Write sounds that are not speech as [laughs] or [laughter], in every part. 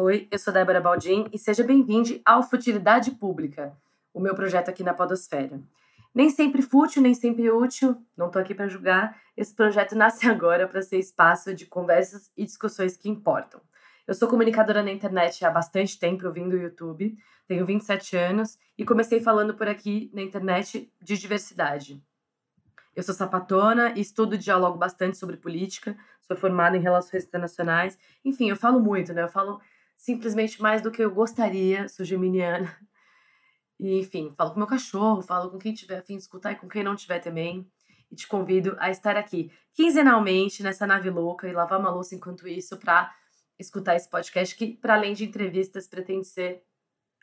Oi, eu sou Débora Baldin e seja bem-vindo ao Futilidade Pública, o meu projeto aqui na Podosfera. Nem sempre fútil, nem sempre útil, não estou aqui para julgar. Esse projeto [laughs] nasce agora para ser espaço de conversas e discussões que importam. Eu sou comunicadora na internet há bastante tempo, eu vim do YouTube, tenho 27 anos e comecei falando por aqui na internet de diversidade. Eu sou sapatona e estudo e dialogo bastante sobre política, sou formada em relações internacionais. Enfim, eu falo muito, né? Eu falo simplesmente mais do que eu gostaria, sou geminiana. E, enfim, falo com meu cachorro, falo com quem tiver afim de escutar e com quem não tiver também. E te convido a estar aqui quinzenalmente nessa nave louca e lavar uma louça enquanto isso para escutar esse podcast que, para além de entrevistas, pretende ser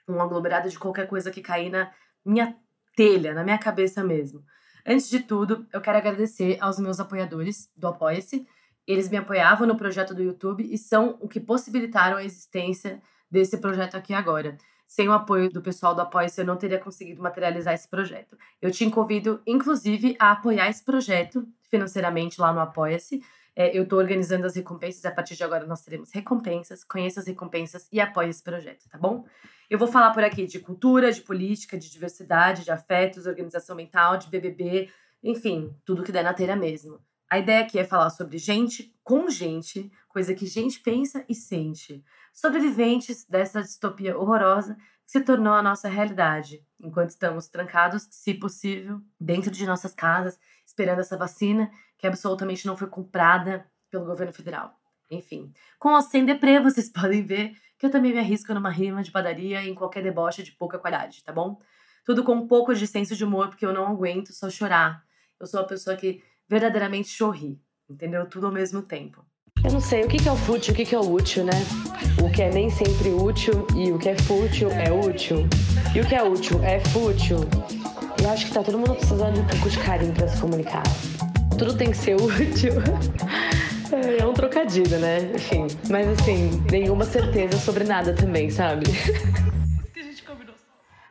um aglomerado de qualquer coisa que cair na minha telha, na minha cabeça mesmo. Antes de tudo, eu quero agradecer aos meus apoiadores do Apoia-se, eles me apoiavam no projeto do YouTube e são o que possibilitaram a existência desse projeto aqui agora. Sem o apoio do pessoal do Apoia-se, eu não teria conseguido materializar esse projeto. Eu te convido, inclusive, a apoiar esse projeto financeiramente lá no Apoia-se. É, eu estou organizando as recompensas a partir de agora nós teremos recompensas. Conheça as recompensas e apoie esse projeto, tá bom? Eu vou falar por aqui de cultura, de política, de diversidade, de afetos, organização mental, de BBB, enfim, tudo que der na telha mesmo. A ideia aqui é falar sobre gente com gente, coisa que gente pensa e sente. Sobreviventes dessa distopia horrorosa que se tornou a nossa realidade, enquanto estamos trancados, se possível, dentro de nossas casas, esperando essa vacina que absolutamente não foi comprada pelo governo federal. Enfim, com ou sem deprê, [laughs] vocês podem ver que eu também me arrisco numa rima de padaria e em qualquer deboche de pouca qualidade, tá bom? Tudo com um pouco de senso de humor, porque eu não aguento só chorar. Eu sou uma pessoa que verdadeiramente chorri, entendeu? Tudo ao mesmo tempo. Eu não sei, o que é o fútil, o que é o útil, né? O que é nem sempre útil e o que é fútil é útil. E o que é útil é fútil. Eu acho que tá todo mundo precisando de um pouco de carinho para se comunicar. Tudo tem que ser [laughs] útil. É um trocadilho, né? Enfim. Mas assim, nenhuma certeza sobre nada também, sabe?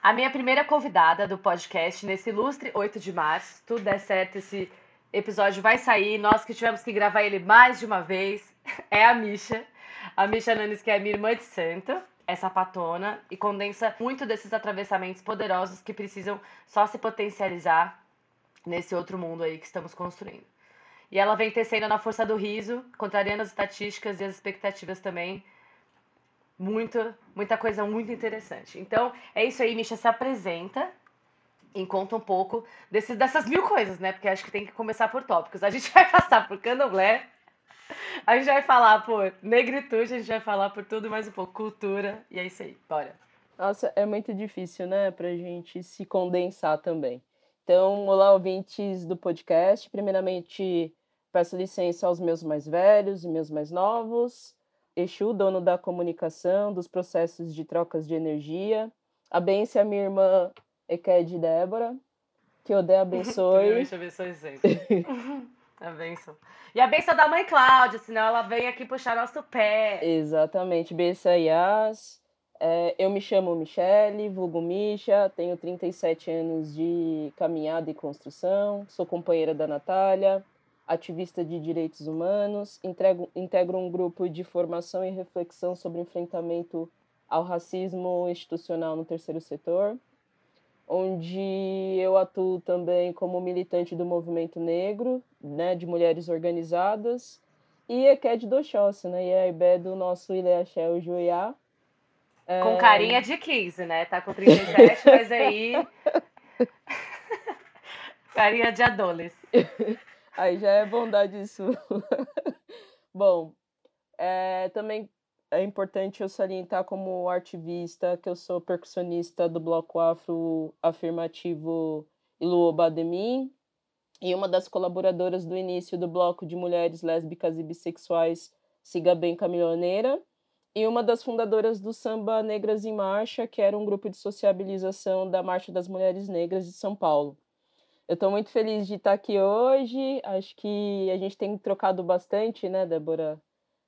A minha primeira convidada do podcast nesse ilustre 8 de março, tudo der certo esse episódio vai sair. Nós que tivemos que gravar ele mais de uma vez. [laughs] É a Misha. A Misha Nanes, que é minha irmã de santo, é sapatona e condensa muito desses atravessamentos poderosos que precisam só se potencializar nesse outro mundo aí que estamos construindo. E ela vem tecendo na força do riso, contrariando as estatísticas e as expectativas também. Muito, muita coisa muito interessante. Então, é isso aí, Misha se apresenta em conta um pouco desses, dessas mil coisas, né? Porque acho que tem que começar por tópicos. A gente [laughs] vai passar por candomblé, a gente vai falar por negritude, a gente vai falar por tudo mais um pouco, cultura, e é isso aí, bora. Nossa, é muito difícil, né, pra gente se condensar também. Então, olá, ouvintes do podcast. Primeiramente, peço licença aos meus mais velhos e meus mais novos. Exu, dono da comunicação, dos processos de trocas de energia. A minha irmã Eked Débora. Que o Deus abençoe. Que abençoe sempre. [laughs] a benção. E a benção da mãe Cláudia, senão ela vem aqui puxar nosso pé. Exatamente. Benção Yas. É, eu me chamo Michele, vulgo Misha, tenho 37 anos de caminhada e construção, sou companheira da Natália, ativista de direitos humanos, entrego, integro um grupo de formação e reflexão sobre enfrentamento ao racismo institucional no terceiro setor onde eu atuo também como militante do movimento negro, né, de mulheres organizadas, e a Ked do Oxóssi, né, e a Ibé do nosso Ileaxel Juiá. É... Com carinha de 15, né, tá com 37, mas aí... [laughs] carinha de adolescente. [laughs] aí já é bondade isso. Bom, é, também é importante eu salientar como artivista que eu sou percussionista do bloco afro afirmativo Iluobademim e uma das colaboradoras do início do bloco de mulheres lésbicas e bissexuais Siga Bem Caminhoneira e uma das fundadoras do Samba Negras em Marcha, que era um grupo de sociabilização da Marcha das Mulheres Negras de São Paulo. Eu estou muito feliz de estar aqui hoje. Acho que a gente tem trocado bastante, né, Débora,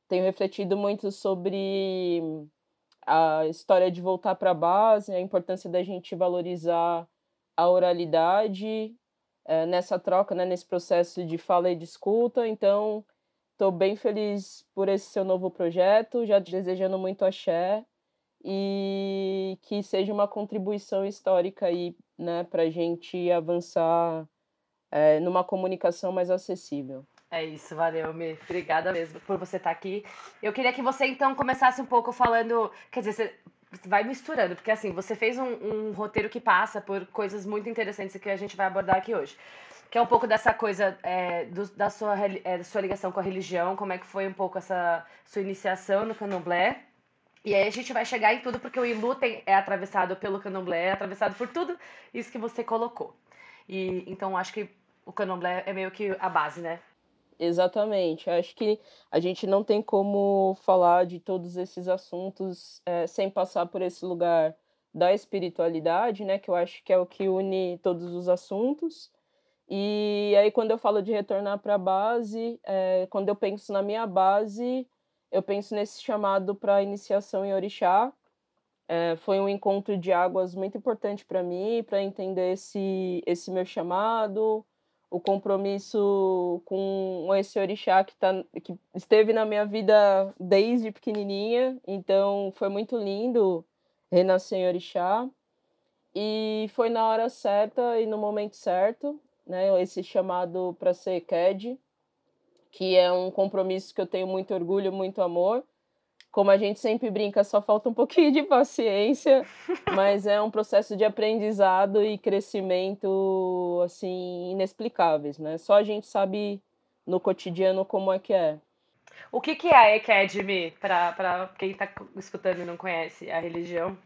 tenho refletido muito sobre a história de voltar para a base, a importância da gente valorizar a oralidade é, nessa troca, né, nesse processo de fala e de escuta. Então, Estou bem feliz por esse seu novo projeto, já desejando muito axé e que seja uma contribuição histórica né, para a gente avançar é, numa comunicação mais acessível. É isso, valeu, Mi. Obrigada mesmo por você estar tá aqui. Eu queria que você então começasse um pouco falando, quer dizer, você vai misturando, porque assim, você fez um, um roteiro que passa por coisas muito interessantes que a gente vai abordar aqui hoje que é um pouco dessa coisa é, do, da, sua, é, sua ligação com a religião, como é que foi um pouco essa sua iniciação no candomblé. E aí a gente vai chegar em tudo, porque o Ilu tem, é atravessado pelo candomblé, é atravessado por tudo isso que você colocou. E então acho que o candomblé é meio que a base, né? Exatamente. Acho que a gente não tem como falar de todos esses assuntos é, sem passar por esse lugar da espiritualidade, né? Que eu acho que é o que une todos os assuntos. E aí, quando eu falo de retornar para a base, é, quando eu penso na minha base, eu penso nesse chamado para iniciação em Orixá. É, foi um encontro de águas muito importante para mim, para entender esse, esse meu chamado, o compromisso com esse orixá que, tá, que esteve na minha vida desde pequenininha. Então foi muito lindo renascer em orixá. E foi na hora certa e no momento certo, né? Esse chamado para ser CAD, que é um compromisso que eu tenho muito orgulho, muito amor como a gente sempre brinca, só falta um pouquinho de paciência, [laughs] mas é um processo de aprendizado e crescimento assim inexplicáveis, né? Só a gente sabe no cotidiano como é que é. O que, que é a Academy, para quem está escutando e não conhece a religião?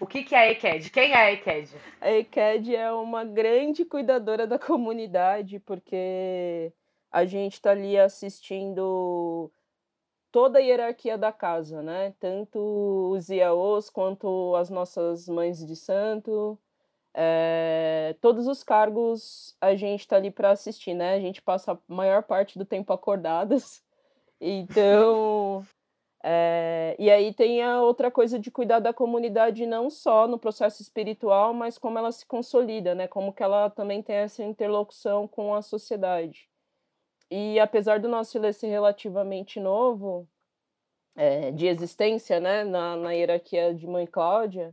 O que, que é a ECAD? Quem é a ECAD? A ECAD é uma grande cuidadora da comunidade, porque a gente está ali assistindo toda a hierarquia da casa, né? Tanto os IAOs quanto as nossas mães de santo. É, todos os cargos a gente está ali para assistir, né? A gente passa a maior parte do tempo acordadas. [laughs] Então. É, e aí tem a outra coisa de cuidar da comunidade não só no processo espiritual, mas como ela se consolida, né? Como que ela também tem essa interlocução com a sociedade. E apesar do nosso ilê ser relativamente novo, é, de existência, né, na, na hierarquia de Mãe Cláudia,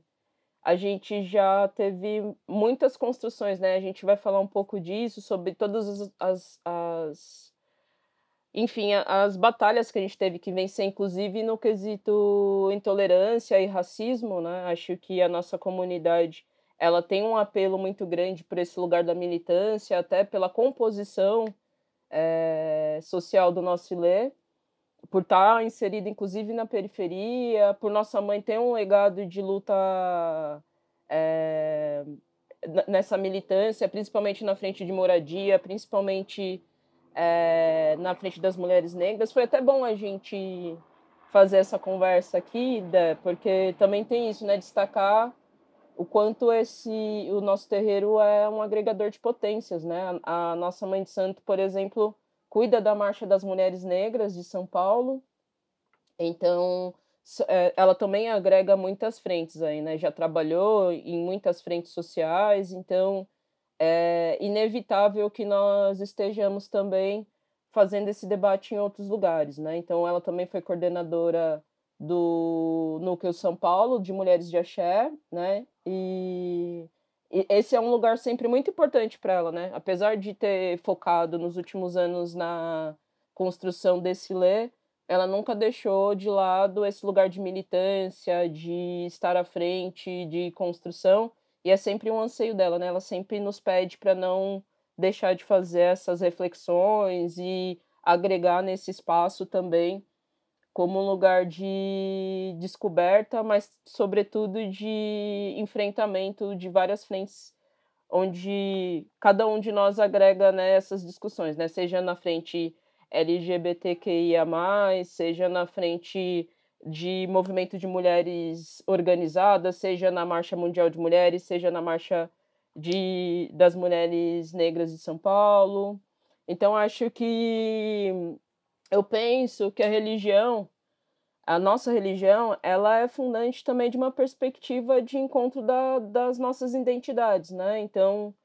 a gente já teve muitas construções, né? A gente vai falar um pouco disso, sobre todas as, as, as enfim, as batalhas que a gente teve que vencer, inclusive no quesito intolerância e racismo, né? Acho que a nossa comunidade ela tem um apelo muito grande por esse lugar da militância, até pela composição é, social do nosso ilê, por estar tá inserida inclusive na periferia, por nossa mãe ter um legado de luta é, nessa militância, principalmente na frente de moradia, principalmente é, na frente das mulheres negras. Foi até bom a gente fazer essa conversa aqui, porque também tem isso, né? Destacar o quanto esse o nosso terreiro é um agregador de potências, né? A, nossa mãe de santo, por exemplo, cuida da Marcha das Mulheres Negras de São Paulo. Então, é, ela também agrega muitas frentes aí, né? Já trabalhou em muitas frentes sociais, então é inevitável que nós estejamos também fazendo esse debate em outros lugares, né? Então, ela também foi coordenadora do Núcleo São Paulo de Mulheres de Axé, né? E, e esse é um lugar sempre muito importante para ela, né? Apesar de ter focado nos últimos anos na construção desse lê, ela nunca deixou de lado esse lugar de militância, de estar à frente, de construção, e é sempre um anseio dela, né? Ela sempre nos pede para não deixar de fazer essas reflexões e agregar nesse espaço também como um lugar de descoberta, mas sobretudo de enfrentamento de várias frentes onde cada um de nós agrega né, essas discussões, né? Seja na frente LGBTQIA+, seja na frente de movimento de mulheres organizadas, seja na Marcha Mundial de Mulheres, seja na Marcha de, das Mulheres Negras de São Paulo. Então, acho que eu penso que a religião, a nossa religião, ela é fundante também de uma perspectiva de encontro da, das nossas identidades, né? Então,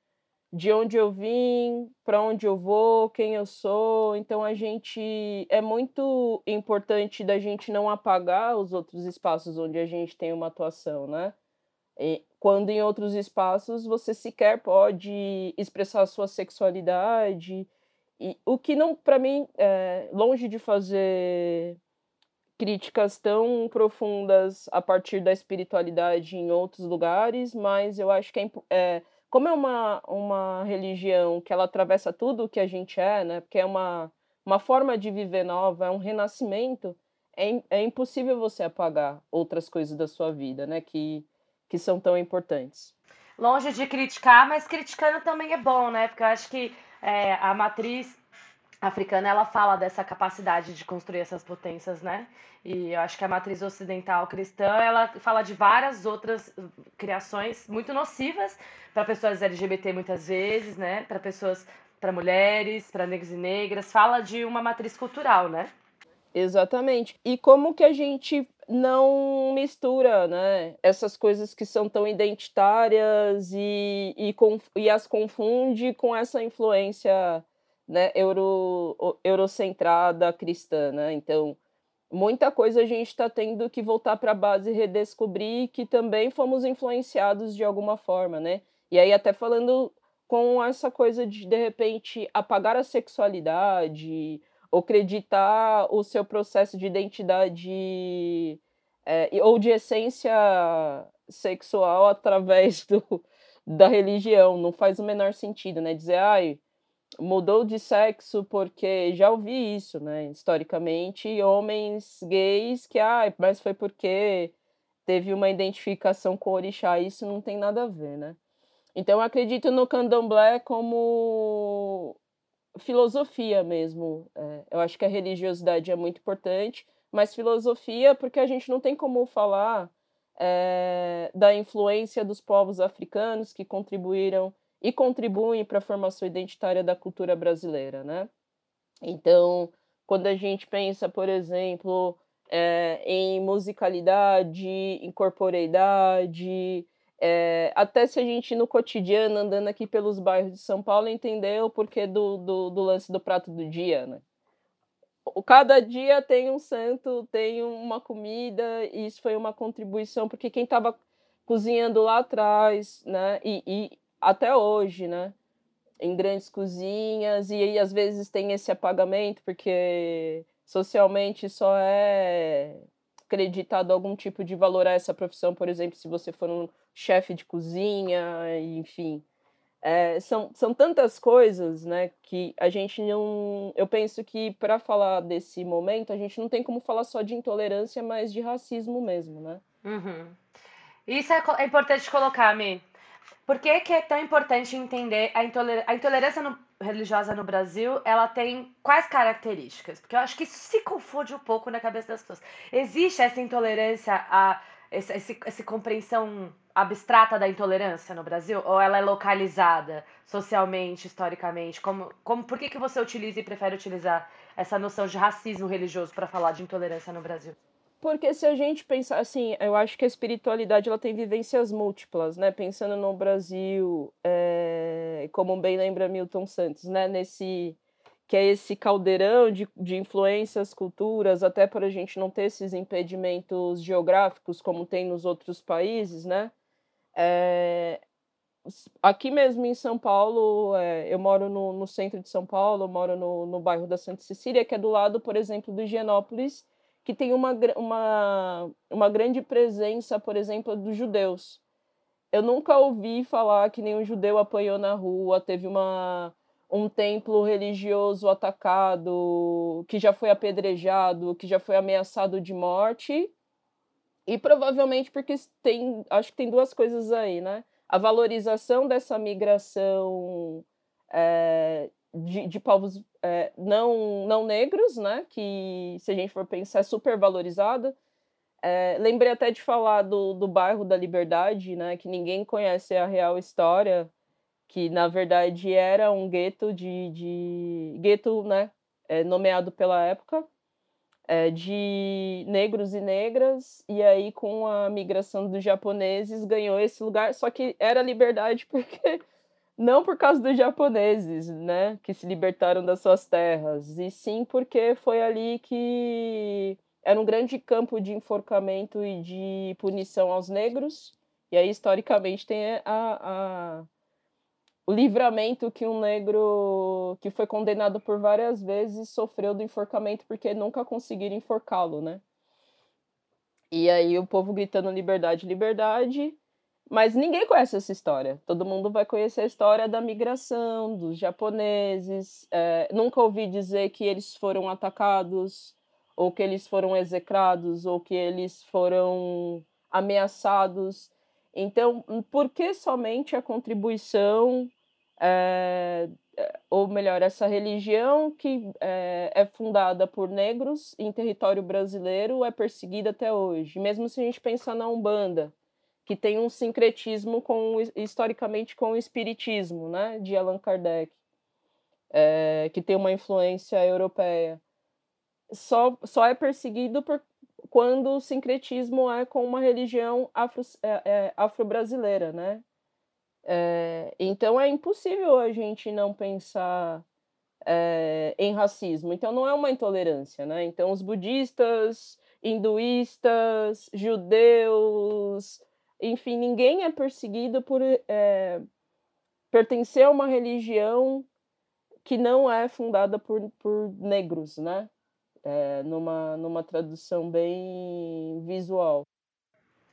de onde eu vim, para onde eu vou, quem eu sou. Então a gente é muito importante da gente não apagar os outros espaços onde a gente tem uma atuação, né? E quando em outros espaços você sequer pode expressar a sua sexualidade e o que não para mim é longe de fazer críticas tão profundas a partir da espiritualidade em outros lugares, mas eu acho que é, é como é uma, uma religião que ela atravessa tudo o que a gente é, né? Porque é uma, uma forma de viver nova, é um renascimento, é, é impossível você apagar outras coisas da sua vida, né? Que, que são tão importantes. Longe de criticar, mas criticando também é bom, né? Porque eu acho que é, a matriz africana ela fala dessa capacidade de construir essas potências, né? E eu acho que a matriz ocidental cristã ela fala de várias outras criações muito nocivas para pessoas LGBT muitas vezes, né? Para pessoas, para mulheres, para negros e negras, fala de uma matriz cultural, né? Exatamente. E como que a gente não mistura, né, essas coisas que são tão identitárias e, e, e as confunde com essa influência né, euro, eurocentrada cristã, né? Então, muita coisa a gente está tendo que voltar para a base e redescobrir que também fomos influenciados de alguma forma, né? E aí até falando com essa coisa de de repente apagar a sexualidade, ou acreditar o seu processo de identidade é, ou de essência sexual através do, da religião, não faz o menor sentido, né? Dizer, ai, mudou de sexo porque já ouvi isso, né? Historicamente, homens gays que, ah, mas foi porque teve uma identificação com o orixá, isso não tem nada a ver, né? Então, eu acredito no candomblé como filosofia mesmo. É, eu acho que a religiosidade é muito importante, mas filosofia porque a gente não tem como falar é, da influência dos povos africanos que contribuíram e contribuem para a formação identitária da cultura brasileira, né? Então, quando a gente pensa, por exemplo, é, em musicalidade, em corporeidade, é, até se a gente no cotidiano, andando aqui pelos bairros de São Paulo, entendeu o porquê do, do, do lance do prato do dia, né? Cada dia tem um santo, tem uma comida, e isso foi uma contribuição, porque quem estava cozinhando lá atrás, né, e, e até hoje, né? Em grandes cozinhas, e aí às vezes tem esse apagamento, porque socialmente só é acreditado algum tipo de valor a essa profissão, por exemplo, se você for um chefe de cozinha, enfim. É, são, são tantas coisas, né, que a gente não. Eu penso que para falar desse momento, a gente não tem como falar só de intolerância, mas de racismo mesmo, né? Uhum. Isso é, é importante colocar, Mi. Por que, que é tão importante entender a, intoler a intolerância no, religiosa no Brasil? Ela tem quais características? Porque eu acho que isso se confunde um pouco na cabeça das pessoas. Existe essa intolerância, a, essa, essa compreensão abstrata da intolerância no Brasil? Ou ela é localizada socialmente, historicamente? Como, como, por que, que você utiliza e prefere utilizar essa noção de racismo religioso para falar de intolerância no Brasil? Porque se a gente pensar assim, eu acho que a espiritualidade ela tem vivências múltiplas, né? Pensando no Brasil, é, como bem lembra Milton Santos, né? Nesse que é esse caldeirão de, de influências, culturas, até para a gente não ter esses impedimentos geográficos como tem nos outros países, né? É, aqui mesmo em São Paulo, é, eu moro no, no, centro de São Paulo, moro no, no bairro da Santa Cecília, que é do lado, por exemplo, do Higienópolis, que tem uma, uma, uma grande presença, por exemplo, dos judeus. Eu nunca ouvi falar que nenhum judeu apanhou na rua, teve uma, um templo religioso atacado, que já foi apedrejado, que já foi ameaçado de morte. E provavelmente porque tem, acho que tem duas coisas aí, né? A valorização dessa migração é, de, de povos é, não, não negros, né? Que, se a gente for pensar, é super valorizada. É, lembrei até de falar do, do bairro da Liberdade, né? Que ninguém conhece a real história, que na verdade era um gueto de, de gueto, né? É, nomeado pela época é, de negros e negras, e aí com a migração dos japoneses ganhou esse lugar, só que era liberdade [laughs] porque não por causa dos japoneses, né, que se libertaram das suas terras, e sim porque foi ali que era um grande campo de enforcamento e de punição aos negros. E aí, historicamente, tem a, a, o livramento que um negro que foi condenado por várias vezes sofreu do enforcamento porque nunca conseguiram enforcá-lo, né? E aí o povo gritando liberdade, liberdade. Mas ninguém conhece essa história. Todo mundo vai conhecer a história da migração, dos japoneses. É, nunca ouvi dizer que eles foram atacados ou que eles foram execrados, ou que eles foram ameaçados. Então, por que somente a contribuição, é, ou melhor, essa religião que é, é, fundada por negros em território brasileiro é perseguida até hoje? Mesmo se a gente pensar na Umbanda, que tem um sincretismo com, historicamente com o espiritismo, né, de Allan Kardec, é, que tem uma influência europeia só, só é perseguido por, quando o sincretismo é com uma religião afro, é, é, afro-brasileira, né? É, então é impossível a gente não pensar é, em racismo. Então não é uma intolerância, né? Então os budistas, hinduístas, judeus, enfim, ninguém é perseguido por é, pertencer a uma religião que não é fundada por, por negros, né? é, numa, numa tradução bem visual.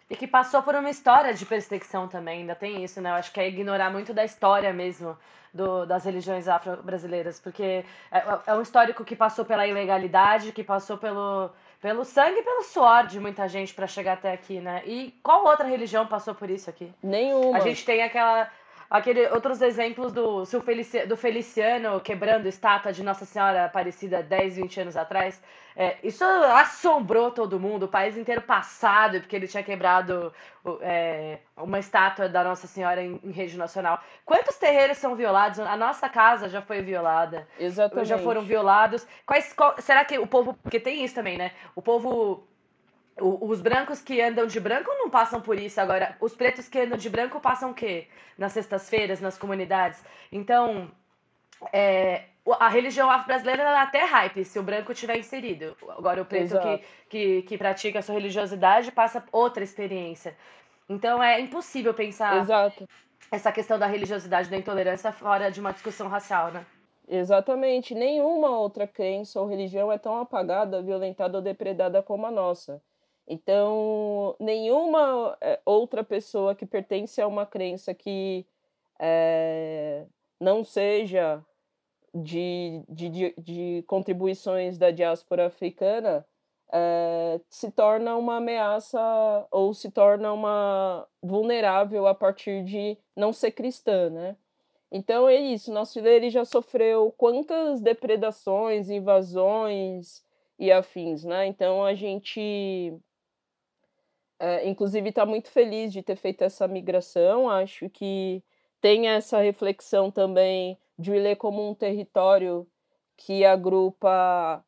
E que passou por uma história de perseguição também, ainda tem isso, né? Eu acho que é ignorar muito da história mesmo do, das religiões afro-brasileiras, porque é, é, um histórico que passou pela ilegalidade, que passou pelo, pelo sangue e pelo suor de muita gente para chegar até aqui, né? E qual outra religião passou por isso aqui? Nenhuma. A gente tem aquela Aquele, outros exemplos do, do Feliciano quebrando estátua de Nossa Senhora Aparecida 10, 20 anos atrás. É, isso assombrou todo mundo, o país inteiro passado, porque ele tinha quebrado é, uma estátua da Nossa Senhora em, em, rede nacional. Quantos terreiros são violados? A nossa casa já foi violada. Exatamente. Já foram violados. Quais, qual, será que o povo. Porque tem isso também, né? O povo os brancos que andam de branco não passam por isso. Agora, os pretos que andam de branco passam o quê? Nas sextas-feiras, nas comunidades. Então, é, a religião afro-brasileira é até hype se o branco tiver inserido. Agora, o preto que, que, que, pratica a sua religiosidade passa outra experiência. Então, é impossível pensar Exato. essa questão da religiosidade, da intolerância fora de uma discussão racial, né? Exatamente. Nenhuma outra crença ou religião é tão apagada, violentada ou depredada como a nossa. Então, nenhuma eh, outra pessoa que pertence a uma crença que é, não seja de, de, de, contribuições da diáspora africana é, se torna uma ameaça ou se torna uma vulnerável a partir de não ser cristã, né? Então é isso, nosso ele já sofreu quantas depredações, invasões e afins, né? Então a gente é, inclusive, está muito feliz de ter feito essa migração. Acho que tem essa reflexão também de Ilê como um território que agrupa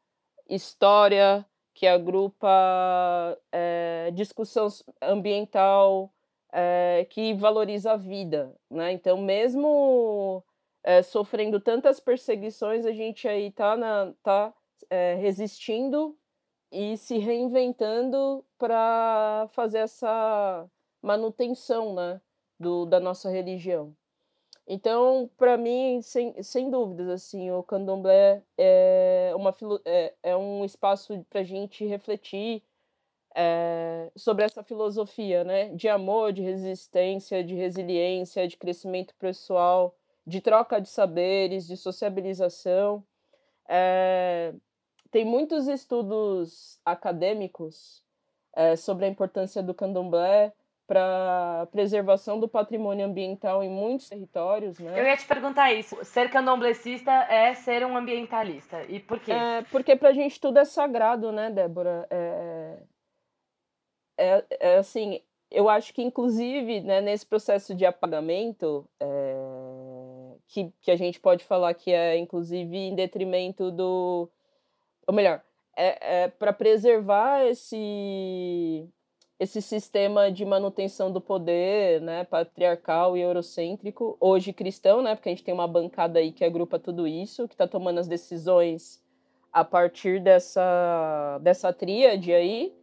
história, que agrupa é, discussão ambiental, é, que valoriza a vida. Né? Então, mesmo é, sofrendo tantas perseguições, a gente aí está tá, é, resistindo e se reinventando para fazer essa manutenção né, do, da nossa religião. Então, para mim, sem, sem dúvidas, assim, o candomblé é, uma, é, é um espaço para a gente refletir é, sobre essa filosofia né, de amor, de resistência, de resiliência, de crescimento pessoal, de troca de saberes, de sociabilização. É, tem muitos estudos acadêmicos é, sobre a importância do candomblé para a preservação do patrimônio ambiental em muitos territórios, né? Eu ia te perguntar isso. Ser candomblessista é ser um ambientalista. E por quê? É, porque para a gente tudo é sagrado, né, Débora? É, é, é, assim, eu acho que inclusive né, nesse processo de apagamento, é, que, que a gente pode falar que é inclusive em detrimento do ou melhor, é, é para preservar esse esse sistema de manutenção do poder, né, patriarcal e eurocêntrico, hoje cristão, né, porque a gente tem uma bancada aí que agrupa tudo isso, que está tomando as decisões a partir dessa, dessa tríade aí,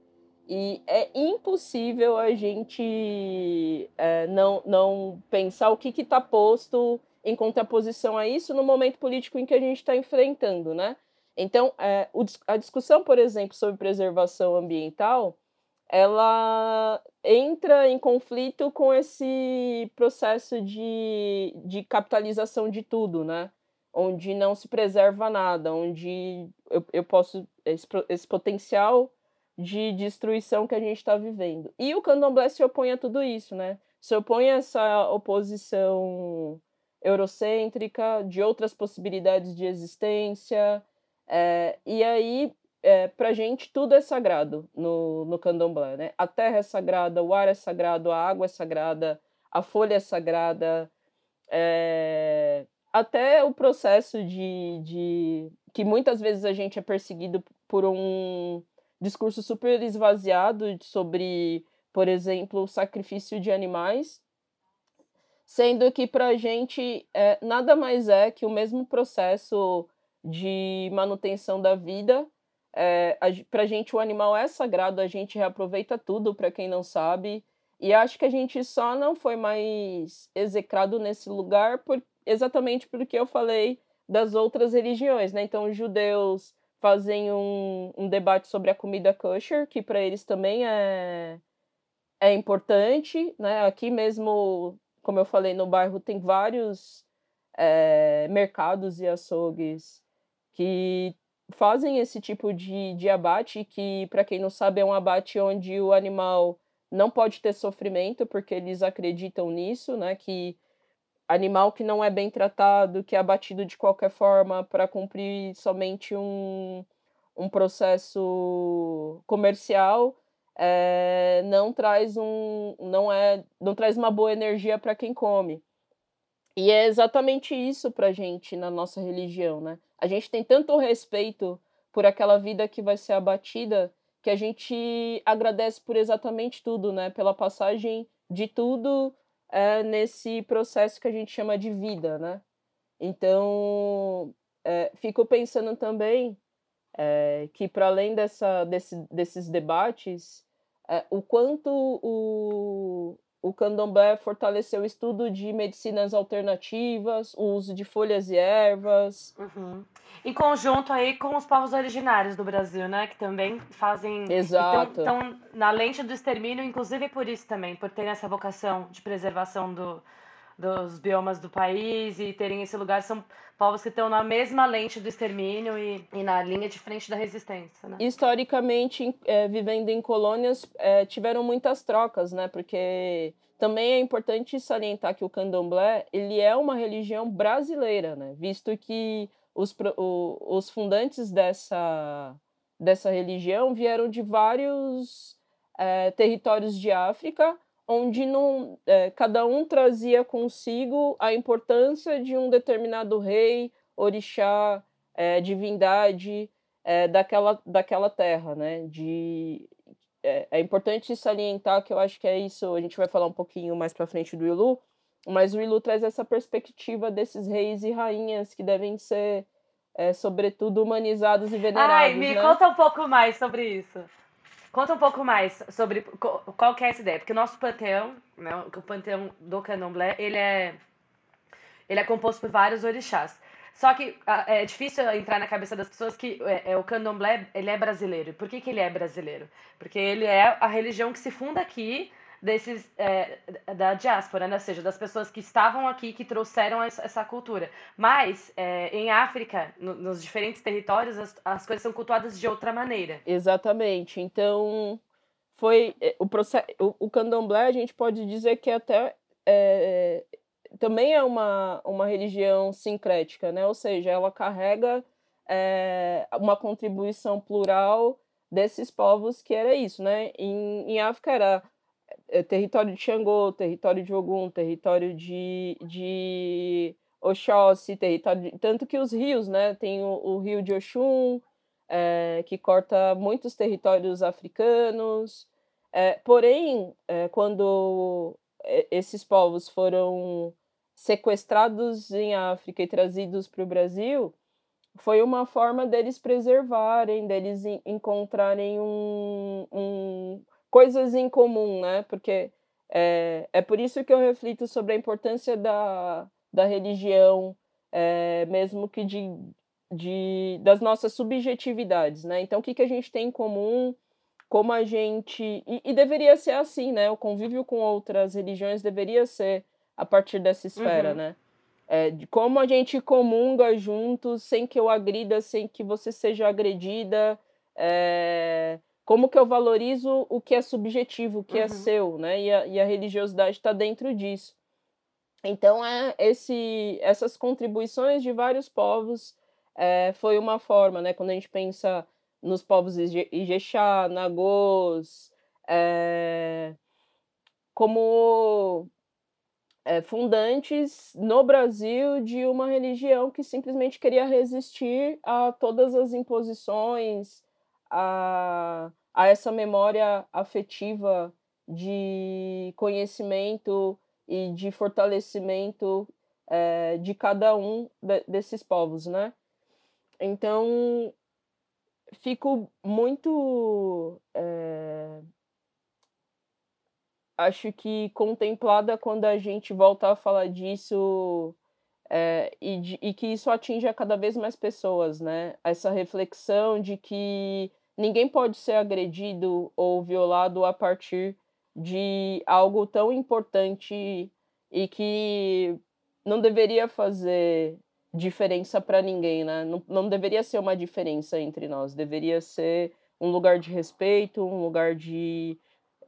e é impossível a gente é, não, não pensar o que está posto em contraposição a isso no momento político em que a gente está enfrentando, né? Então, é, o, a discussão, por exemplo, sobre preservação ambiental, ela entra em conflito com esse processo de, de capitalização de tudo, né? Onde não se preserva nada, onde eu, eu posso. Esse, esse potencial de destruição que a gente está vivendo. E o candomblé se opõe a tudo isso, né? Se opõe a essa oposição eurocêntrica, de outras possibilidades de existência. É, e aí, é, pra gente, tudo é sagrado no, no candomblé, né? A terra é sagrada, o ar é sagrado, a água é sagrada, a folha é sagrada. É, até o processo de, de que muitas vezes a gente é perseguido por um discurso super esvaziado sobre, por exemplo, o sacrifício de animais, sendo que para a gente é, nada mais é que o mesmo processo de manutenção da vida. É, para a gente o animal é sagrado, a gente reaproveita tudo, para quem não sabe. E acho que a gente só não foi mais execrado nesse lugar por, exatamente porque eu falei das outras religiões, né? Então, os judeus fazem um, um debate sobre a comida kosher, que para eles também é, é importante, né? Aqui mesmo, como eu falei, no bairro tem vários é, mercados e açougues que fazem esse tipo de, de abate, que, para quem não sabe, é um abate onde o animal não pode ter sofrimento, porque eles acreditam nisso, né? Que animal que não é bem tratado, que é abatido de qualquer forma para cumprir somente um, um processo comercial, é, não traz um não é não traz uma boa energia para quem come. E é exatamente isso para gente na nossa religião, né? A gente tem tanto respeito por aquela vida que vai ser abatida que a gente agradece por exatamente tudo, né? Pela passagem de tudo é, nesse processo que a gente chama de vida, né? Então, é, fico pensando também é, que, para além dessa, desse, desses debates, é, o quanto o, o candomblé fortaleceu o estudo de medicinas alternativas, o uso de folhas e ervas. Uhum. Em conjunto aí com os povos originários do Brasil, né? Que também fazem. Exato. Estão na lente do extermínio, inclusive por isso também, por terem essa vocação de preservação do, dos biomas do país e terem esse lugar. São povos que estão na mesma lente do extermínio e, e na linha de frente da resistência. Né? Historicamente, é, vivendo em colônias, é, tiveram muitas trocas, né? Porque também é importante salientar que o candomblé ele é uma religião brasileira, né? Visto que os, o, os fundantes dessa, dessa religião vieram de vários é, territórios de África, onde não, é, cada um trazia consigo a importância de um determinado rei, orixá, é, divindade é, daquela, daquela terra, né? De, é, é, importante salientar que eu acho que é isso, a gente vai falar um pouquinho mais para frente do Ilu, mas o Ilu traz essa perspectiva desses reis e rainhas que devem ser, é, sobretudo, humanizados e venerados. Ai, me né? conta um pouco mais sobre isso. Conta um pouco mais sobre qual que é essa ideia, porque o nosso panteão, né, o panteão do Candomblé, ele é ele é composto por vários orixás. Só que é difícil entrar na cabeça das pessoas que é, é, o candomblé ele é brasileiro. Por que, que ele é brasileiro? Porque ele é a religião que se funda aqui desses é, da diáspora, né? ou seja, das pessoas que estavam aqui, que trouxeram essa cultura. Mas é, em África, no, nos diferentes territórios, as, as coisas são cultuadas de outra maneira. Exatamente. Então, foi é, o processo, o, o candomblé a gente pode dizer que até é, também é uma, uma religião sincrética, né? Ou seja, ela carrega é, uma contribuição plural desses povos que era isso, né? Em, em África era é, território de Xangô, território de Ogum, território de, de Oxóssi, território de, tanto que os rios, né, tem o, o rio de Oxum, é, que corta muitos territórios africanos, É, porém, é, quando esses povos foram sequestrados em África e trazidos para o Brasil, foi uma forma deles preservarem, deles encontrarem um, um, coisas em comum, né? Porque é, é por isso que eu reflito sobre a importância da, da religião, é, mesmo que de, de, das nossas subjetividades, né? Então, o que, que a gente tem em comum, como a gente... E, e deveria ser assim, né? O convívio com outras religiões deveria ser a partir dessa esfera, uhum. né? É, de como a gente comunga juntos, sem que eu agrida, sem que você seja agredida, é, como que eu valorizo o que é subjetivo, o que é uhum. é seu, né? E a, e a religiosidade está dentro disso. Então, é esse, essas contribuições de vários povos é, foi uma forma, né? Quando a gente pensa nos povos Ijexá, Nagôs, é, como é, fundantes no Brasil de uma religião que simplesmente queria resistir a todas as imposições, a, a essa memória afetiva de conhecimento e de fortalecimento é, de cada um de, desses povos, né? Então, fico muito é, acho que contemplada quando a gente volta a falar disso é, e, de, e, que isso atinja cada vez mais pessoas, né? Essa reflexão de que ninguém pode ser agredido ou violado a partir de algo tão importante e que não deveria fazer diferença para ninguém, né? Não, não deveria ser uma diferença entre nós, deveria ser um lugar de respeito, um lugar de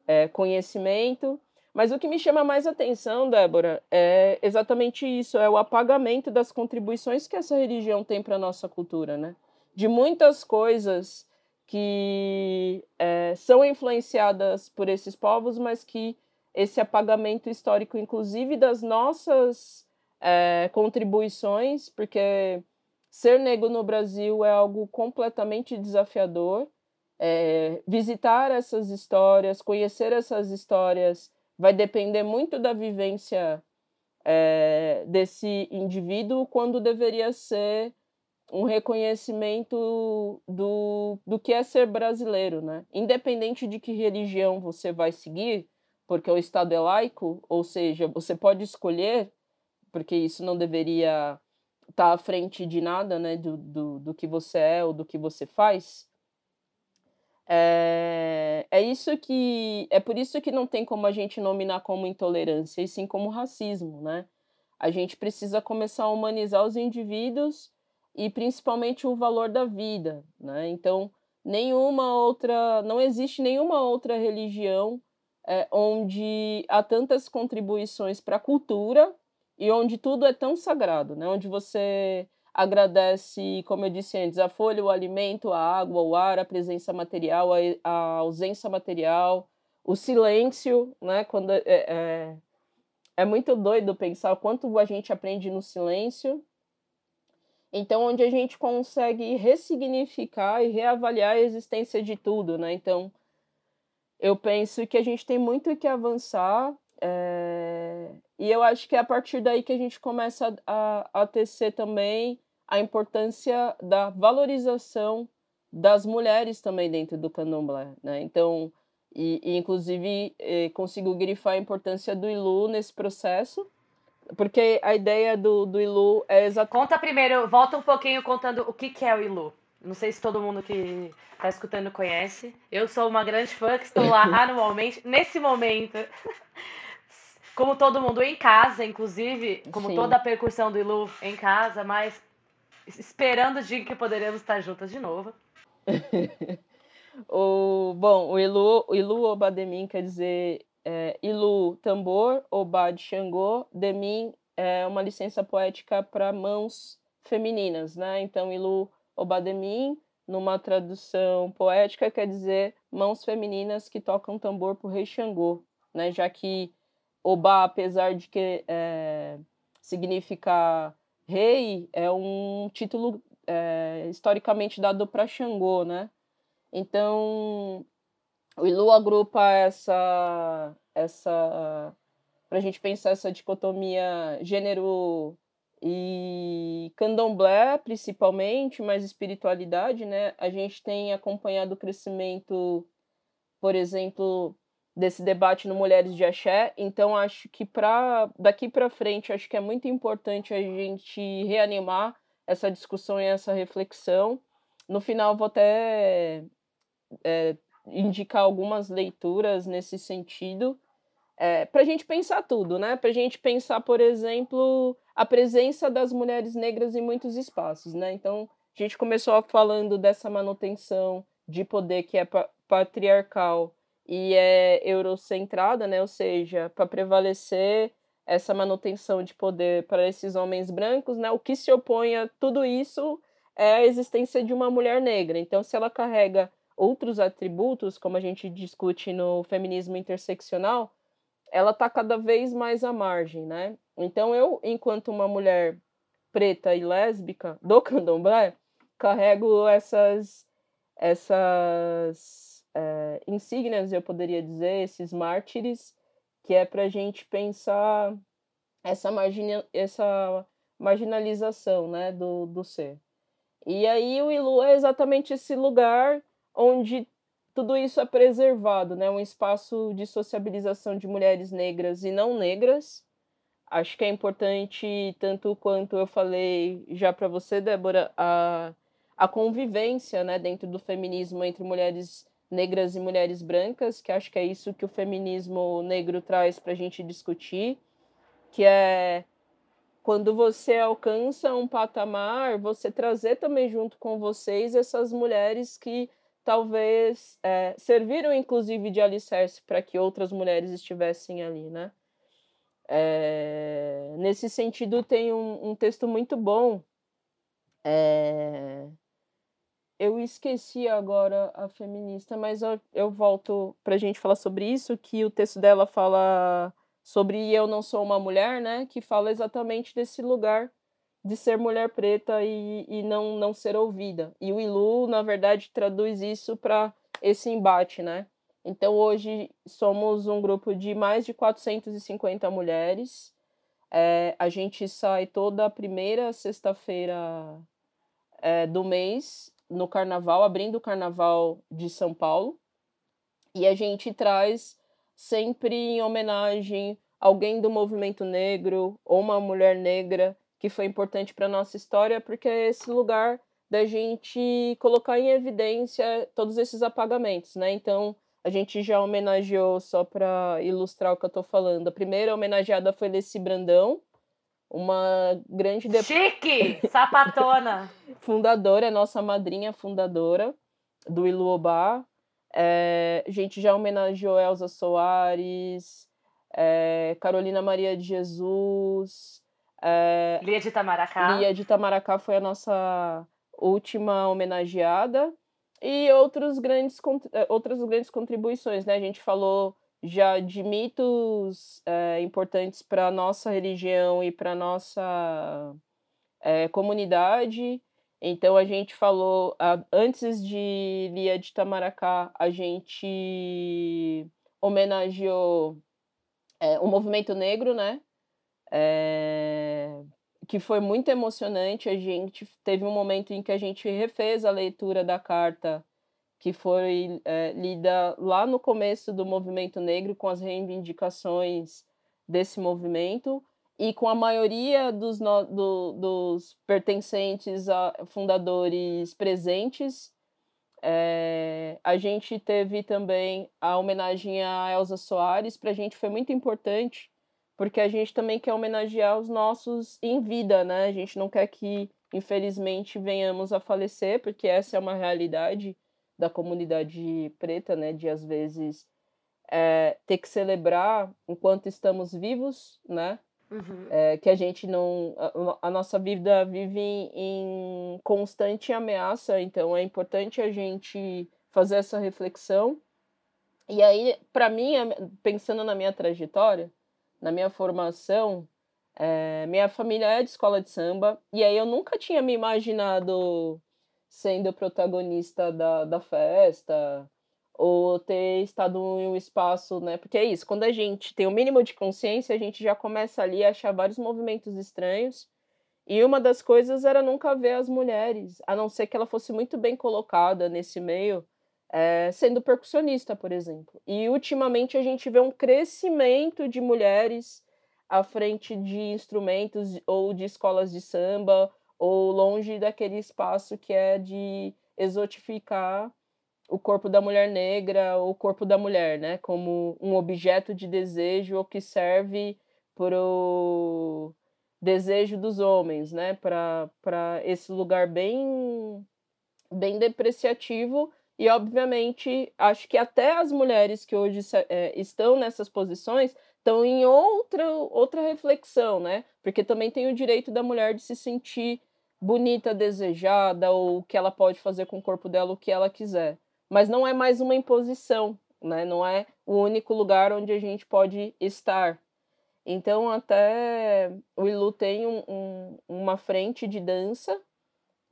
é, conhecimento. Mas o que me chama mais atenção, Débora, é exatamente isso: é o apagamento das contribuições que essa religião tem para a nossa cultura, né? De muitas coisas que é, são influenciadas por esses povos, mas que esse apagamento histórico, inclusive das nossas é, contribuições, porque ser negro no Brasil é algo completamente desafiador é, visitar essas histórias, conhecer essas histórias, vai depender muito da vivência é, desse indivíduo, quando deveria ser um reconhecimento do, do que é ser brasileiro, né? Independente de que religião você vai seguir, porque o Estado é laico, ou seja, você pode escolher, porque isso não deveria estar à frente de nada, né, do, do, do que você é ou do que você faz, é, é isso que é por isso que não tem como a gente nominar como intolerância, e sim como racismo, né? A gente precisa começar a humanizar os indivíduos e principalmente o valor da vida, né? Então, nenhuma outra, não existe nenhuma outra religião é, onde há tantas contribuições para a cultura e onde tudo é tão sagrado, né? Onde você agradece, como eu disse antes, a folha, o alimento, a água, o ar, a presença material, a, a ausência material, o silêncio, né? Quando é, é, é muito doido pensar o quanto a gente aprende no silêncio. Então, onde a gente consegue ressignificar e reavaliar a existência de tudo, né? Então, eu penso que a gente tem muito que avançar é... e eu acho que é a partir daí que a gente começa a, a tecer também a importância da valorização das mulheres também dentro do candomblé, né? Então, e, e inclusive eh, consigo grifar a importância do Ilu nesse processo, porque a ideia do, do Ilu é exatamente... Conta primeiro, volta um pouquinho contando o que, que é o Ilu. Não sei se todo mundo que está escutando conhece. Eu sou uma grande fã que estou lá [laughs] anualmente. Nesse momento, [laughs] como todo mundo em casa, inclusive, como Sim. toda a percussão do Ilu em casa, mas esperando o dia que poderemos estar juntas de novo. [laughs] o, bom, o Ilu, o Ilu quer dizer é, Ilu tambor, Oba de Xangô, Demin é uma licença poética para mãos femininas, né? Então, Ilu Oba Demin, numa tradução poética, quer dizer mãos femininas que tocam tambor para o rei Xangô, né? Já que Oba, apesar de que é, significa rei é um título é, historicamente dado para Xangô, né? Então, o Ilu agrupa essa, essa para a gente pensar essa dicotomia gênero e candomblé, principalmente, mas espiritualidade, né? A gente tem acompanhado o crescimento, por exemplo, desse debate no Mulheres de Axé. Então, acho que para daqui para frente, acho que é muito importante a gente reanimar essa discussão e essa reflexão. No final, vou até é, indicar algumas leituras nesse sentido, é, para a gente pensar tudo, né? Para a gente pensar, por exemplo, a presença das mulheres negras em muitos espaços, né? Então, a gente começou falando dessa manutenção de poder que é patriarcal e é eurocentrada, né? Ou seja, para prevalecer essa manutenção de poder para esses homens brancos, né? O que se opõe a tudo isso é a existência de uma mulher negra. Então, se ela carrega outros atributos, como a gente discute no feminismo interseccional, ela está cada vez mais à margem, né? Então eu, enquanto uma mulher preta e lésbica do [laughs] candomblé, carrego essas essas é, insígnias, eu poderia dizer, esses mártires, que é para a gente pensar essa, margina, essa marginalização né, do, do ser. E aí o Ilu é exatamente esse lugar onde tudo isso é preservado, né? Um espaço de sociabilização de mulheres negras e não negras. Acho que é importante, tanto quanto eu falei já para você, Débora, a, a convivência né, dentro do feminismo entre mulheres negras e mulheres brancas, que acho que é isso que o feminismo negro traz para a gente discutir, que é quando você alcança um patamar, você trazer também junto com vocês essas mulheres que talvez é, serviram inclusive de alicerce para que outras mulheres estivessem ali, né? É, nesse sentido, tem um, um texto muito bom. É, eu esqueci agora a feminista, mas eu, eu volto para a gente falar sobre isso, que o texto dela fala sobre Eu Não Sou Uma Mulher, né? Que fala exatamente desse lugar de ser mulher preta e, e não, não ser ouvida. E o Ilu, na verdade, traduz isso para esse embate, né? Então, hoje somos um grupo de mais de 450 mulheres. É, a gente sai toda primeira sexta-feira é, do mês no carnaval, abrindo o carnaval de São Paulo. E a gente traz sempre em homenagem alguém do movimento negro ou uma mulher negra que foi importante para nossa história, porque é esse lugar da gente colocar em evidência todos esses apagamentos, né? Então, a gente já homenageou, só para ilustrar o que eu estou falando, a primeira homenageada foi Leci Brandão, uma grande... De... Chique! Sapatona! [laughs] fundadora, nossa madrinha fundadora do Iluobá. É, a gente já homenageou Elza Soares, é, Carolina Maria de Jesus, é, Lia de Itamaracá. Lia de Itamaracá foi a nossa última homenageada. E outros grandes, é, outras grandes contribuições, né? A gente falou já de mitos é, importantes para a nossa religião e para a nossa é, comunidade. Então a gente falou, antes de Lia de Itamaracá, a gente homenageou é, o movimento negro, né? é, que foi muito emocionante. A gente teve um momento em que a gente refez a leitura da carta que foi é, lida lá no começo do movimento negro, com as reivindicações desse movimento e com a maioria dos, no, do, dos pertencentes a fundadores presentes. É, a gente teve também a homenagem a Elza Soares, para a gente foi muito importante, porque a gente também quer homenagear os nossos em vida, né? A gente não quer que, infelizmente, venhamos a falecer, porque essa é uma realidade da comunidade preta, né? De às vezes é, ter que celebrar enquanto estamos vivos, né? Uhum. É, que a gente não. A, a, nossa vida vive em, em constante ameaça, então é importante a gente fazer essa reflexão. E aí, para mim, pensando na minha trajetória, na minha formação, é, minha família é de escola de samba, e aí eu nunca tinha me imaginado sendo protagonista da, da festa, ou ter estado em um espaço, né? Porque é isso, quando a gente tem o um mínimo de consciência, a gente já começa ali a achar vários movimentos estranhos. E uma das coisas era nunca ver as mulheres, a não ser que ela fosse muito bem colocada nesse meio, é, sendo percussionista, por exemplo. E ultimamente a gente vê um crescimento de mulheres à frente de instrumentos ou de escolas de samba, ou longe daquele espaço que é de exotificar o corpo da mulher negra ou o corpo da mulher, né, como um objeto de desejo ou que serve para o desejo dos homens, né, para esse lugar bem bem depreciativo e obviamente acho que até as mulheres que hoje é, estão nessas posições estão em outra outra reflexão, né, porque também tem o direito da mulher de se sentir bonita, desejada ou que ela pode fazer com o corpo dela o que ela quiser mas não é mais uma imposição, né? Não é o único lugar onde a gente pode estar. Então, até o Ilu tem um, um, uma frente de dança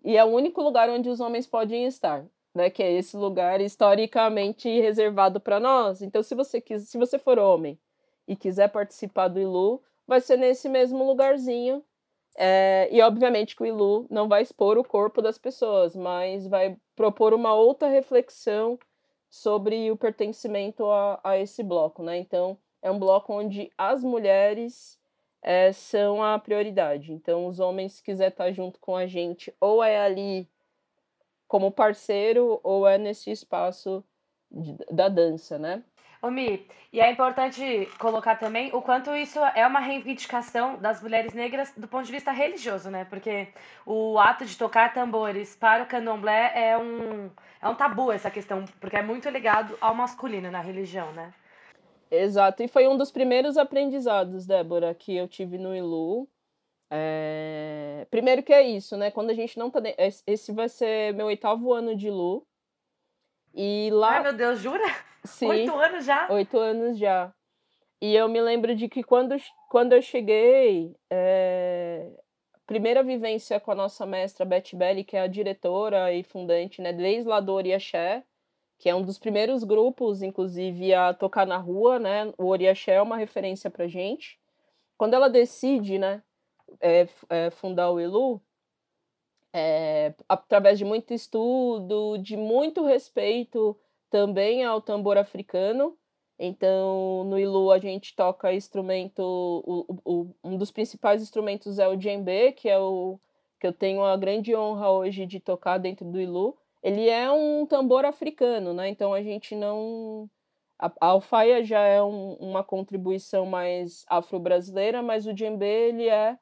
e é o único lugar onde os homens podem estar, né? Que é esse lugar historicamente reservado para nós. Então, se você quis, se você for homem e quiser participar do Ilu, vai ser nesse mesmo lugarzinho é, e obviamente que o Ilu não vai expor o corpo das pessoas, mas vai propor uma outra reflexão sobre o pertencimento a, a esse bloco, né? Então, é um bloco onde as mulheres é, são a prioridade. Então, os homens, se quiser estar junto com a gente, ou é ali como parceiro, ou é nesse espaço de, da dança, né? Ô Mi, e é importante colocar também o quanto isso é uma reivindicação das mulheres negras do ponto de vista religioso, né? Porque o ato de tocar tambores para o candomblé é um, é um tabu essa questão, porque é muito ligado ao masculino na religião, né? Exato, e foi um dos primeiros aprendizados, Débora, que eu tive no Ilu. É... Primeiro que é isso, né? Quando a gente não tá. Esse vai ser meu oitavo ano de Ilu. E lá. Ai, meu Deus, jura? Sim. Oito anos já? Oito anos já. E eu me lembro de que quando, quando eu cheguei, é, primeira vivência com a nossa mestra Beth Belli, que é a diretora e fundante, né, desde lá do Oriaxé, que é um dos primeiros grupos, inclusive, a tocar na rua, né? O Oriaxé é uma referência pra gente. Quando ela decide, né, é, é, fundar o Elu, é, através de muito estudo, de muito respeito também ao tambor africano. Então, no Ilu a gente toca instrumento, o, o, um dos principais instrumentos é o djembe, que é o que eu tenho a grande honra hoje de tocar dentro do Ilu. Ele é um tambor africano, né? Então a gente não a, a alfaia já é um, uma contribuição mais afro-brasileira, mas o djembe ele é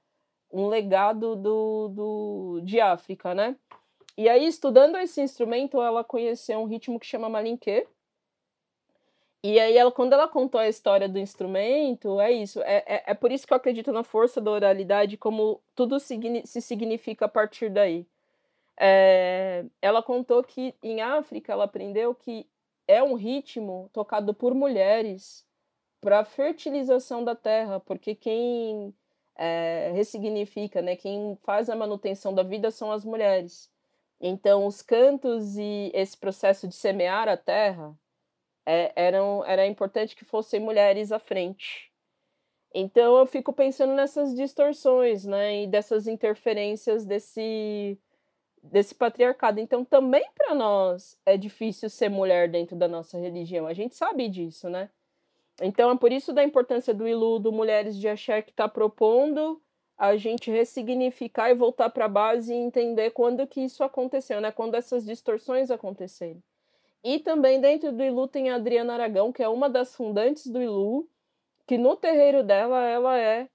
um legado do, do, de África, né? E aí, estudando esse instrumento, ela conheceu um ritmo que chama malinquê. E aí, ela, quando ela contou a história do instrumento, é isso. É, é, é por isso que eu acredito na força da oralidade, como tudo se significa a partir daí. É, ela contou que em África ela aprendeu que é um ritmo tocado por mulheres para fertilização da terra, porque quem é, ressignifica, né, quem faz a manutenção da vida são as mulheres. Então, os cantos e esse processo de semear a terra é, eram, era importante que fossem mulheres à frente. Então, eu fico pensando nessas distorções, né, e dessas interferências desse, desse patriarcado. Então, também para nós é difícil ser mulher dentro da nossa religião. A gente sabe disso, né? Então, é por isso da importância do Ilu, do Mulheres de Axé, que está propondo a gente ressignificar e voltar para a base e entender quando que isso aconteceu, né? Quando essas distorções aconteceram. E também dentro do Ilu tem a Adriana Aragão, que é uma das fundantes do Ilu, que no terreiro dela ela é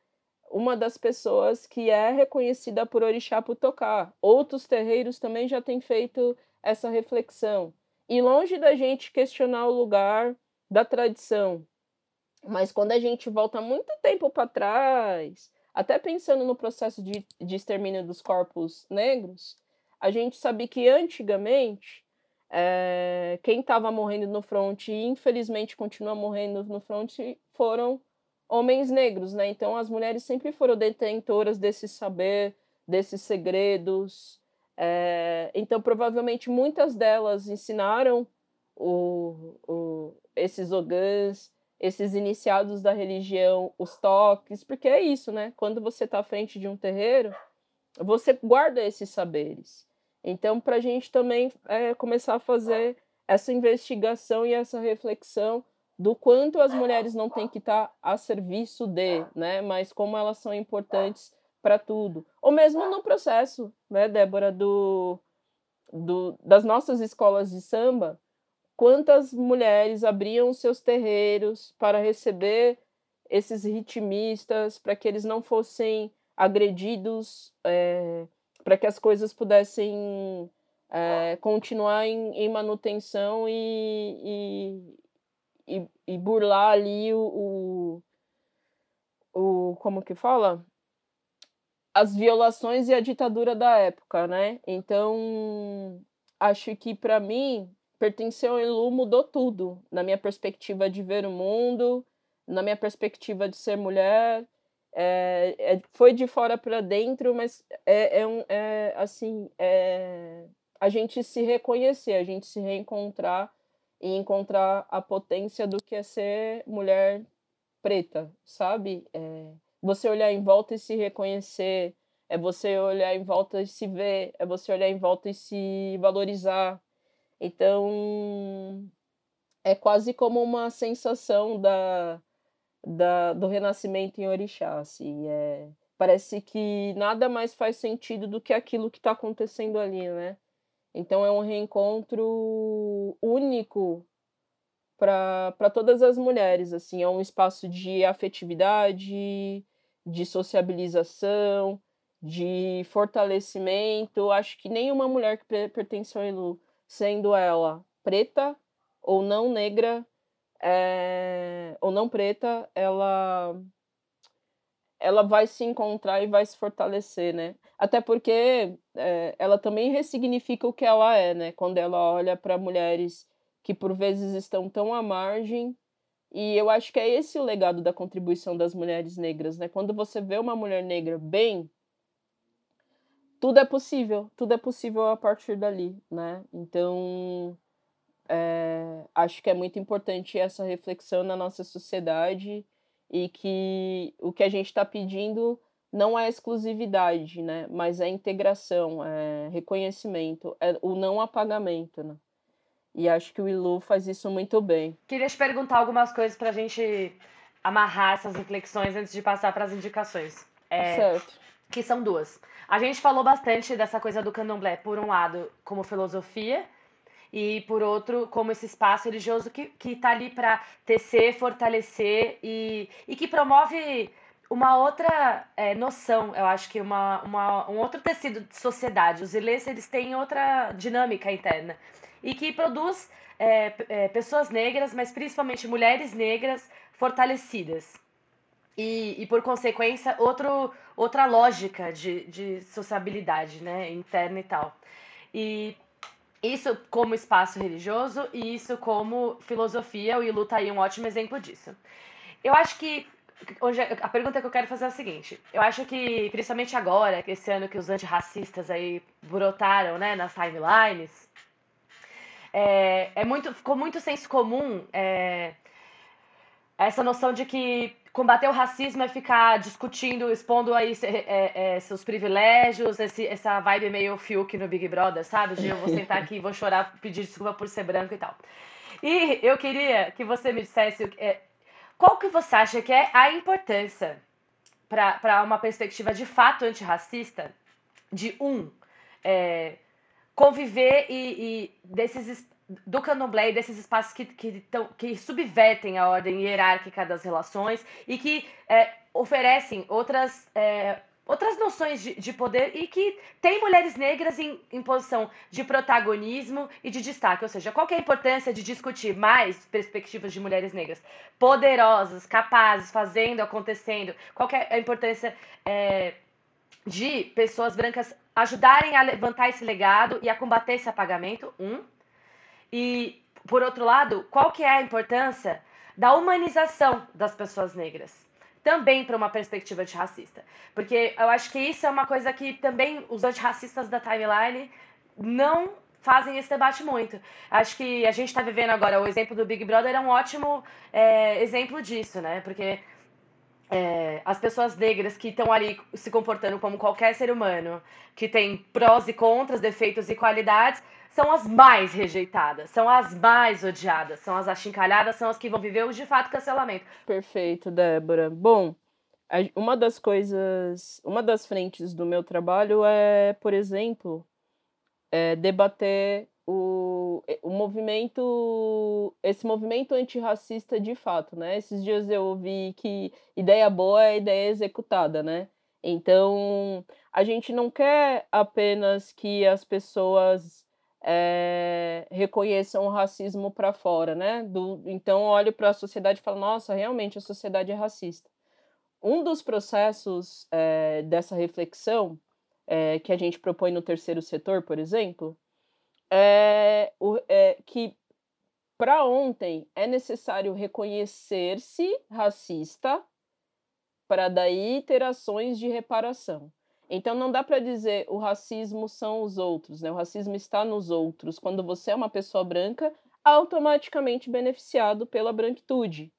uma das pessoas que é reconhecida por Orixá por tocar. Outros terreiros também já têm feito essa reflexão. E longe da gente questionar o lugar da tradição, mas quando a gente volta muito tempo para trás, até pensando no processo de, de extermínio dos corpos negros, a gente sabe que antigamente é, quem estava morrendo no front e infelizmente continua morrendo no front foram homens negros, né? Então as mulheres sempre foram detentoras desse saber, desses segredos. É, então provavelmente muitas delas ensinaram o, o, esses ogãs, esses iniciados da religião, os toques, porque é isso, né? Quando você está à frente de um terreiro, você guarda esses saberes. Então, para a gente também é, começar a fazer essa investigação e essa reflexão do quanto as mulheres não têm que estar tá a serviço de, né? Mas como elas são importantes para tudo. Ou mesmo no processo, né, Débora, do, do, das nossas escolas de samba, quantas mulheres abriam seus terreiros para receber esses ritmistas, para que eles não fossem agredidos, é, para que as coisas pudessem é, continuar em, em manutenção e, e, e, e, burlar ali o, o, o. Como que fala? As violações e a ditadura da época, né? Então, acho que para mim pertencer ao Elu mudou tudo na minha perspectiva de ver o mundo, na minha perspectiva de ser mulher. É, é, foi de fora para dentro, mas é, é, um, é assim, é a gente se reconhecer, a gente se reencontrar e encontrar a potência do que é ser mulher preta, sabe? É, você olhar em volta e se reconhecer, é você olhar em volta e se ver, é você olhar em volta e se valorizar, então, é quase como uma sensação da, da, do renascimento em Orixá. Assim, é, parece que nada mais faz sentido do que aquilo que está acontecendo ali, né? Então, é um reencontro único para todas as mulheres. assim É um espaço de afetividade, de sociabilização, de fortalecimento. Acho que nenhuma mulher que pertence ao Elu sendo ela preta ou não negra é, ou não preta, ela ela vai se encontrar e vai se fortalecer, né? Até porque é, ela também ressignifica o que ela é, né? Quando ela olha para mulheres que por vezes estão tão à margem. E eu acho que é esse o legado da contribuição das mulheres negras, né? Quando você vê uma mulher negra bem, tudo é possível, tudo é possível a partir dali, né? Então, é, acho que é muito importante essa reflexão na nossa sociedade e que o que a gente está pedindo não é exclusividade, né? Mas é integração, é reconhecimento, é o não apagamento, né? E acho que o Ilu faz isso muito bem. Queria te perguntar algumas coisas para a gente amarrar essas reflexões antes de passar para as indicações. É, certo. Que são duas. A gente falou bastante dessa coisa do candomblé, por um lado, como filosofia, e por outro, como esse espaço religioso que, que tá ali para tecer, fortalecer e, e que promove uma outra é, noção, eu acho que uma, uma, um outro tecido de sociedade. Os ilês, eles têm outra dinâmica interna e que produz é, é, pessoas negras, mas principalmente mulheres negras fortalecidas e, e por consequência, outro, outra lógica de, de sociabilidade né, interna e tal. E isso como espaço religioso e isso como filosofia, o Ilu está aí um ótimo exemplo disso. Eu acho que hoje a pergunta que eu quero fazer é a seguinte: eu acho que, principalmente agora, esse ano que os antirracistas aí brotaram né, nas timelines, é, é muito, ficou muito senso comum é, essa noção de que combater o racismo é ficar discutindo, expondo aí é, é, seus privilégios, esse, essa vibe meio Fiuk no Big Brother, sabe? De eu vou sentar aqui, vou chorar, pedir desculpa por ser branco e tal. E eu queria que você me dissesse é, qual que você acha que é a importância para uma perspectiva de fato antirracista de um é, conviver e, e desses do candomblé e desses espaços que, que, tão, que subvertem a ordem hierárquica das relações e que é, oferecem outras, é, outras noções de, de, poder e que tem mulheres negras em, em posição de protagonismo e de destaque. Ou seja, qual é a importância de discutir mais perspectivas de mulheres negras poderosas, capazes, fazendo, acontecendo? Qual é a importância é, de pessoas brancas ajudarem a levantar esse legado e a combater esse apagamento? Um. E, por outro lado, qual que é a importância da humanização das pessoas negras? Também para uma perspectiva antirracista. Porque eu acho que isso é uma coisa que também os antirracistas da timeline não fazem esse debate muito. Acho que a gente está vivendo agora, o exemplo do Big Brother é um ótimo é, exemplo disso, né? Porque é, as pessoas negras que estão ali se comportando como qualquer ser humano, que tem prós e contras, defeitos e qualidades, são as mais rejeitadas, são as mais odiadas, são as achincalhadas, são as que vão viver o de fato cancelamento. Perfeito, Débora. Bom, uma das coisas, uma das frentes do meu trabalho é, por exemplo, é debater o, o movimento, esse movimento antirracista de fato, né? Esses dias eu ouvi que ideia boa é ideia executada, né? Então, a gente não quer apenas que as pessoas é, reconheçam o racismo para fora, né? Do, então, olho para a sociedade e falo, nossa, realmente a sociedade é racista. Um dos processos é, dessa reflexão é, que a gente propõe no terceiro setor, por exemplo, é, o, é que para ontem é necessário reconhecer-se racista para daí ter ações de reparação. Então não dá para dizer o racismo são os outros, né? O racismo está nos outros. Quando você é uma pessoa branca, automaticamente beneficiado pela branquitude.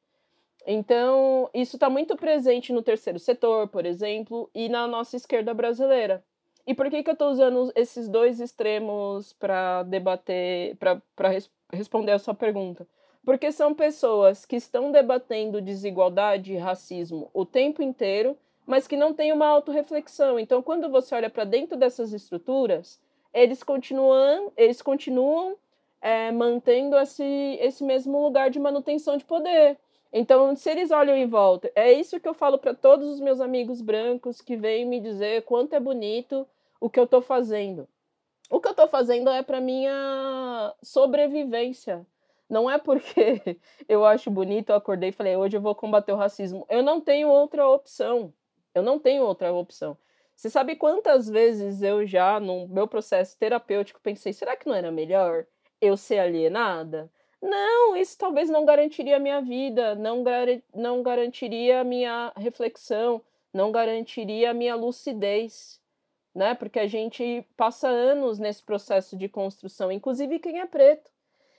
Então, isso está muito presente no terceiro setor, por exemplo, e na nossa esquerda brasileira. E por que, que eu estou usando esses dois extremos para debater, para res responder a sua pergunta? Porque são pessoas que estão debatendo desigualdade e racismo o tempo inteiro, mas que não têm uma autorreflexão. Então, quando você olha para dentro dessas estruturas, eles continuam, eles continuam é, mantendo esse, esse mesmo lugar de manutenção de poder. Então, se eles olham em volta, é isso que eu falo para todos os meus amigos brancos que vêm me dizer quanto é bonito o que eu estou fazendo. O que eu estou fazendo é para minha sobrevivência. Não é porque [laughs] eu acho bonito, eu acordei e falei, hoje eu vou combater o racismo. Eu não tenho outra opção. Eu não tenho outra opção. Você sabe quantas vezes eu já, no meu processo terapêutico, pensei, será que não era melhor eu ser alienada? Não, isso talvez não garantiria a minha vida, não, gar não garantiria a minha reflexão, não garantiria a minha lucidez né? Porque a gente passa anos nesse processo de construção, inclusive quem é preto.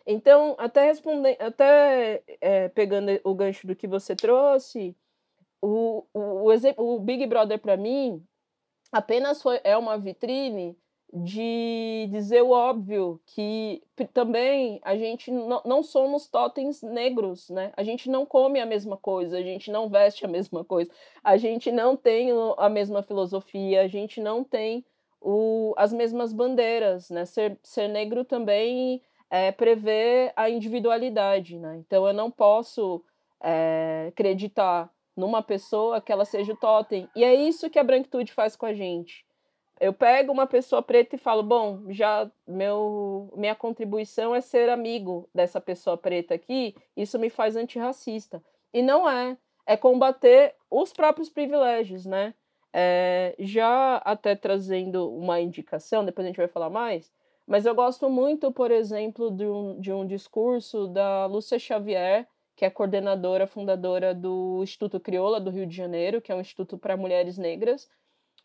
Então, até respondendo, até é, pegando o gancho do que você trouxe, o, o, o, o Big Brother para mim apenas foi, é uma vitrine de dizer o óbvio que também a gente não, somos totens negros, né? A gente não come a mesma coisa, a gente não veste a mesma coisa, a gente não tem a mesma filosofia, a gente não tem o, as mesmas bandeiras, né? Ser, ser negro também é, prevê a individualidade, né? Então eu não posso é, acreditar numa pessoa que ela seja o totem. E é isso que a branquitude faz com a gente eu pego uma pessoa preta e falo, bom, já meu minha contribuição é ser amigo dessa pessoa preta aqui, isso me faz antirracista. E não é, é combater os próprios privilégios, né? É, já até trazendo uma indicação, depois a gente vai falar mais, mas eu gosto muito, por exemplo, de um, de um discurso da Lúcia Xavier, que é coordenadora, fundadora do Instituto Crioula do Rio de Janeiro, que é um instituto para mulheres negras,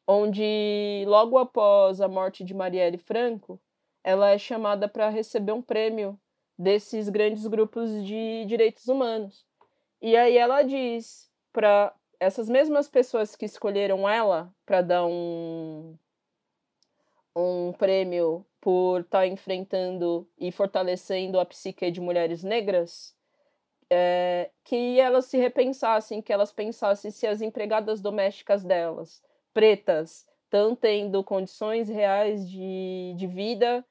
onde logo após a morte de Marielle Franco, ela é chamada para receber um prêmio desses grandes grupos de direitos humanos. E aí ela diz para essas mesmas pessoas que escolheram ela para dar um um prêmio por estar tá enfrentando e fortalecendo a psique de mulheres negras, é, que elas se repensassem, que elas pensassem se as empregadas domésticas delas pretas estão tendo condições reais de, de vida,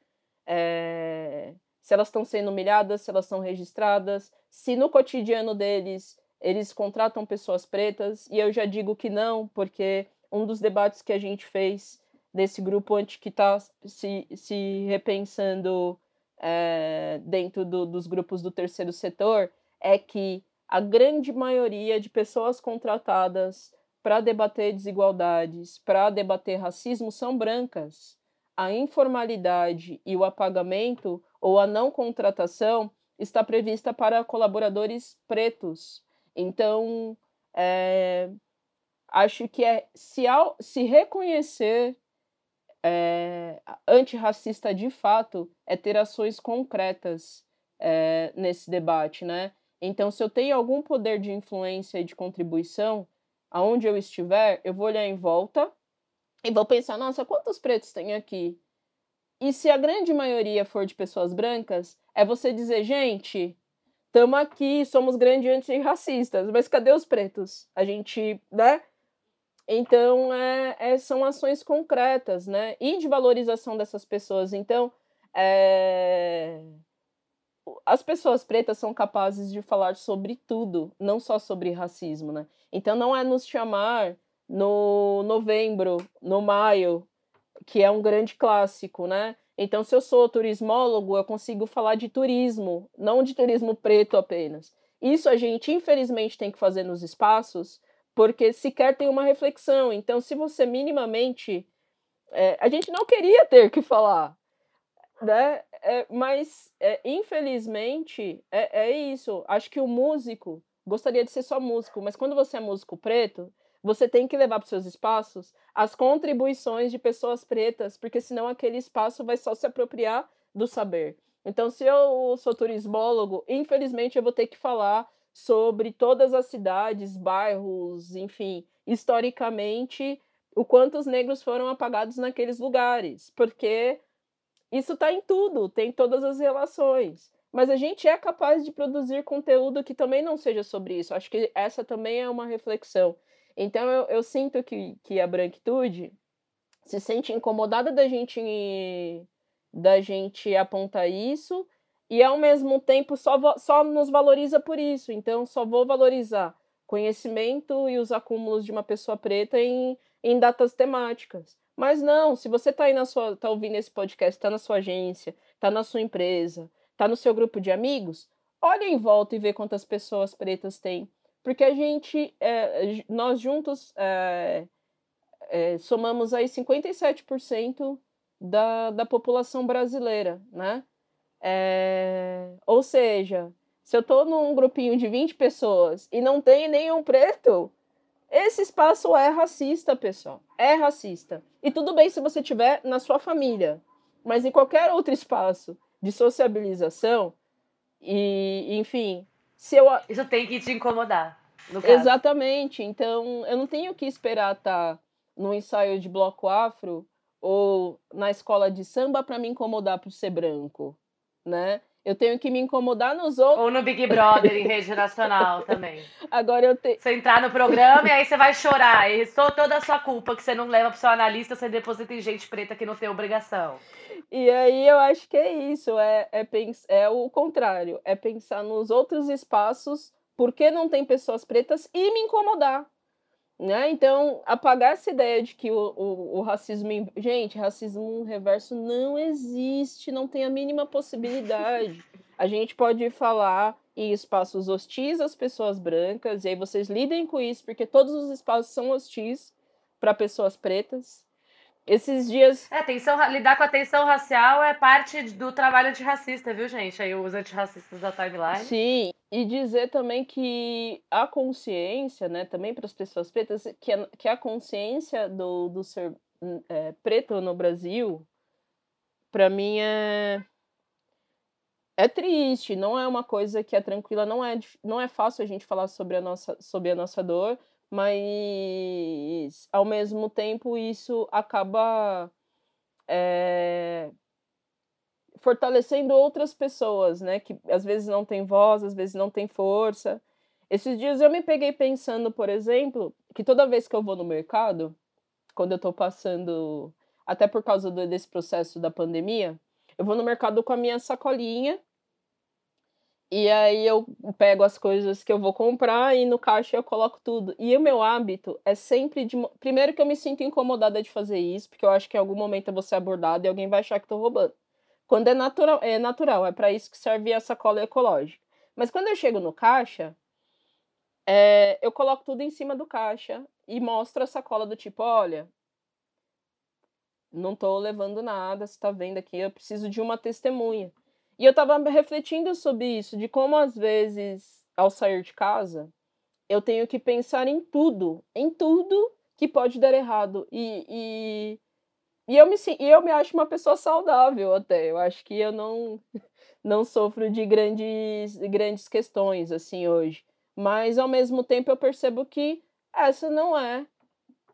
é, se elas estão sendo humilhadas, se elas são registradas, se no cotidiano deles eles contratam pessoas pretas, e eu já digo que não, porque um dos debates que a gente fez desse grupo antes que está se, se repensando é, dentro do, dos grupos do terceiro setor é que a grande maioria de pessoas contratadas para debater desigualdades, para debater racismo são brancas. A informalidade e o apagamento ou a não contratação está prevista para colaboradores pretos. Então, é, acho que é se, ao, se reconhecer é, antirracista de fato é ter ações concretas é, nesse debate, né? Então, se eu tenho algum poder de influência e de contribuição, aonde eu estiver, eu vou olhar em volta e vou pensar, nossa, quantos pretos tem aqui? E se a grande maioria for de pessoas brancas, é você dizer, gente, estamos aqui, somos grandes antirracistas, mas cadê os pretos? A gente, né? Então, é, é, são ações concretas, né? E de valorização dessas pessoas. Então, é... as pessoas pretas são capazes de falar sobre tudo, não só sobre racismo, né? Então, não é nos chamar no novembro, no maio, que é um grande clássico, né? Então, se eu sou turismólogo, eu consigo falar de turismo, não de turismo preto apenas. Isso a gente, infelizmente, tem que fazer nos espaços, porque sequer tem uma reflexão. Então, se você minimamente. É, a gente não queria ter que falar, né? É, mas, é, infelizmente, é, é isso. Acho que o músico gostaria de ser só músico, mas quando você é músico preto, você tem que levar para os seus espaços as contribuições de pessoas pretas, porque senão aquele espaço vai só se apropriar do saber. Então, se eu sou turismólogo, infelizmente eu vou ter que falar sobre todas as cidades, bairros, enfim, historicamente, o quanto os negros foram apagados naqueles lugares, porque isso está em tudo, tem todas as relações. Mas a gente é capaz de produzir conteúdo que também não seja sobre isso. Acho que essa também é uma reflexão. Então eu, eu sinto que, que a branquitude se sente incomodada da gente da gente apontar isso e ao mesmo tempo só, só nos valoriza por isso. Então só vou valorizar conhecimento e os acúmulos de uma pessoa preta em, em datas temáticas. Mas não, se você está aí na sua, tá ouvindo esse podcast, está na sua agência, está na sua empresa, está no seu grupo de amigos, olha em volta e vê quantas pessoas pretas tem porque a gente, é, nós juntos é, é, somamos aí 57% da, da população brasileira, né? É, ou seja, se eu estou num grupinho de 20 pessoas e não tem nenhum preto, esse espaço é racista, pessoal. É racista. E tudo bem se você tiver na sua família, mas em qualquer outro espaço de sociabilização e, enfim, se eu... Isso tem que te incomodar. Exatamente. Então, eu não tenho que esperar estar tá no ensaio de bloco afro ou na escola de samba para me incomodar por ser branco, né? Eu tenho que me incomodar nos outros. Ou no Big Brother em rede nacional [laughs] também. Agora eu tenho. Você entrar no programa e aí você vai chorar. E sou toda a sua culpa que você não leva pro seu analista, você deposita em gente preta que não tem obrigação. E aí eu acho que é isso. É, é, pens... é o contrário. É pensar nos outros espaços por que não tem pessoas pretas e me incomodar. Né? Então, apagar essa ideia de que o, o, o, racismo. Gente, racismo reverso não existe, não tem a mínima possibilidade. A gente pode falar em espaços hostis às pessoas brancas, e aí vocês lidem com isso, porque todos os espaços são hostis para pessoas pretas. Esses dias. É, tensão, lidar com a tensão racial é parte do trabalho antirracista, viu, gente? Aí os antirracistas da timeline. Sim, e dizer também que a consciência, né, também para as pessoas pretas, que a, que a consciência do, do ser é, preto no Brasil, para mim é. É triste, não é uma coisa que é tranquila, não é, não é fácil a gente falar sobre a nossa, sobre a nossa dor, mas ao mesmo tempo isso acaba é, fortalecendo outras pessoas, né? Que às vezes não tem voz, às vezes não tem força. Esses dias eu me peguei pensando, por exemplo, que toda vez que eu vou no mercado, quando eu tô passando, até por causa desse processo da pandemia, eu vou no mercado com a minha sacolinha e aí eu pego as coisas que eu vou comprar e no caixa eu coloco tudo. E o meu hábito é sempre de. Primeiro que eu me sinto incomodada de fazer isso, porque eu acho que em algum momento eu vou ser abordada e alguém vai achar que estou roubando. Quando é natural, é natural, é para isso que serve a sacola ecológica. Mas quando eu chego no caixa, é, eu coloco tudo em cima do caixa e mostro a sacola do tipo, olha, não estou levando nada, você está vendo aqui, eu preciso de uma testemunha. E eu estava refletindo sobre isso, de como às vezes, ao sair de casa, eu tenho que pensar em tudo, em tudo que pode dar errado. E, e, e eu me, eu me acho uma pessoa saudável até. Eu acho que eu não, [laughs] não sofro de grandes, grandes questões assim hoje. Mas ao mesmo tempo eu percebo que essa não é,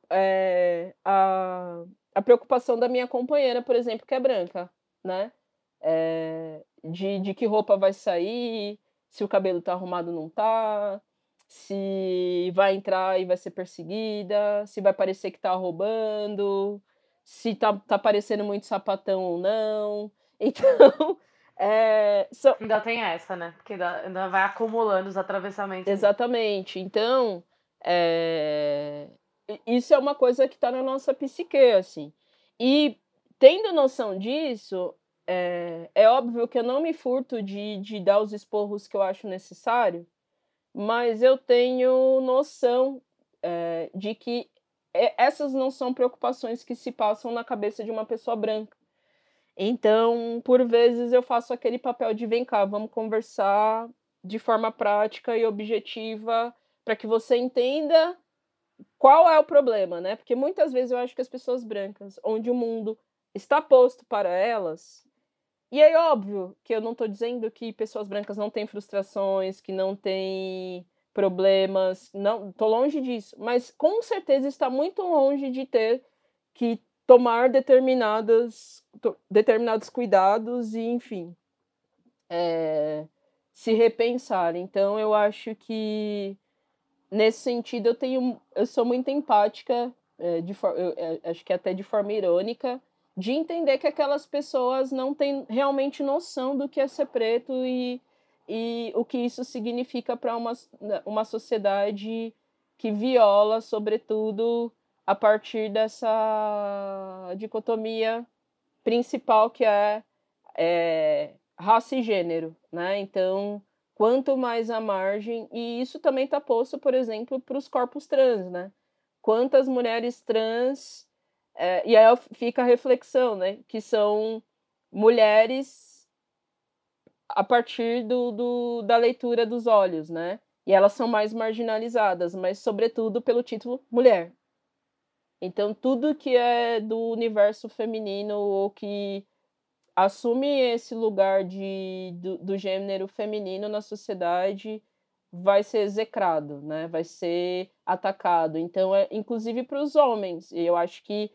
é a, a preocupação da minha companheira, por exemplo, que é branca, né? É, de, de que roupa vai sair, se o cabelo tá arrumado ou não tá, se vai entrar e vai ser perseguida, se vai parecer que tá roubando, se tá, tá parecendo muito sapatão ou não. [laughs] Então, é, so... Ainda tem essa, né? Porque ainda, ainda vai acumulando os atravessamentos. Exatamente. Então, é... isso é uma coisa que tá na nossa psique, assim. E tendo noção disso, é, é óbvio que eu não me furto de, de dar os esporros que eu acho necessário, mas eu tenho noção é, de que essas não são preocupações que se passam na cabeça de uma pessoa branca. Então, por vezes, eu faço aquele papel de vem cá, vamos conversar de forma prática e objetiva para que você entenda qual é o problema, né? Porque muitas vezes eu acho que as pessoas brancas, onde o mundo está posto para elas, e aí, óbvio que eu não estou dizendo que pessoas brancas não têm frustrações, que não têm problemas, não, tô longe disso, mas com certeza está muito longe de ter que tomar determinadas, determinados cuidados e, enfim, é, se repensar. Então, eu acho que nesse sentido eu tenho, eu sou muito empática, é, de, eu, é, acho que até de forma irônica, de entender que aquelas pessoas não têm realmente noção do que é ser preto e, e o que isso significa para uma, uma sociedade que viola, sobretudo, a partir dessa dicotomia principal que é, é raça e gênero, né? Então, quanto mais a margem, e isso também está posto, por exemplo, para os corpos trans, né? Quantas mulheres trans é, e aí fica a reflexão, né? Que são mulheres a partir do, do, da leitura dos olhos, né? E elas são mais marginalizadas, mas sobretudo pelo título mulher. Então tudo que é do universo feminino ou que assume esse lugar de, do, do gênero feminino na sociedade vai ser execrado, né? Vai ser atacado. Então é inclusive para os homens. E eu acho que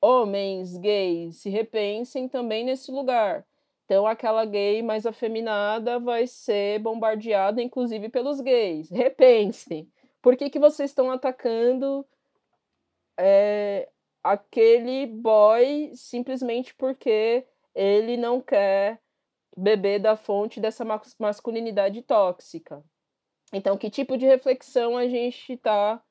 homens gays se repensem também nesse lugar. Então, aquela gay mais afeminada vai ser bombardeada, inclusive, pelos gays. Repensem. Por que, que vocês estão atacando é, aquele boy simplesmente porque ele não quer beber da fonte dessa masculinidade tóxica? Então, que tipo de reflexão a gente está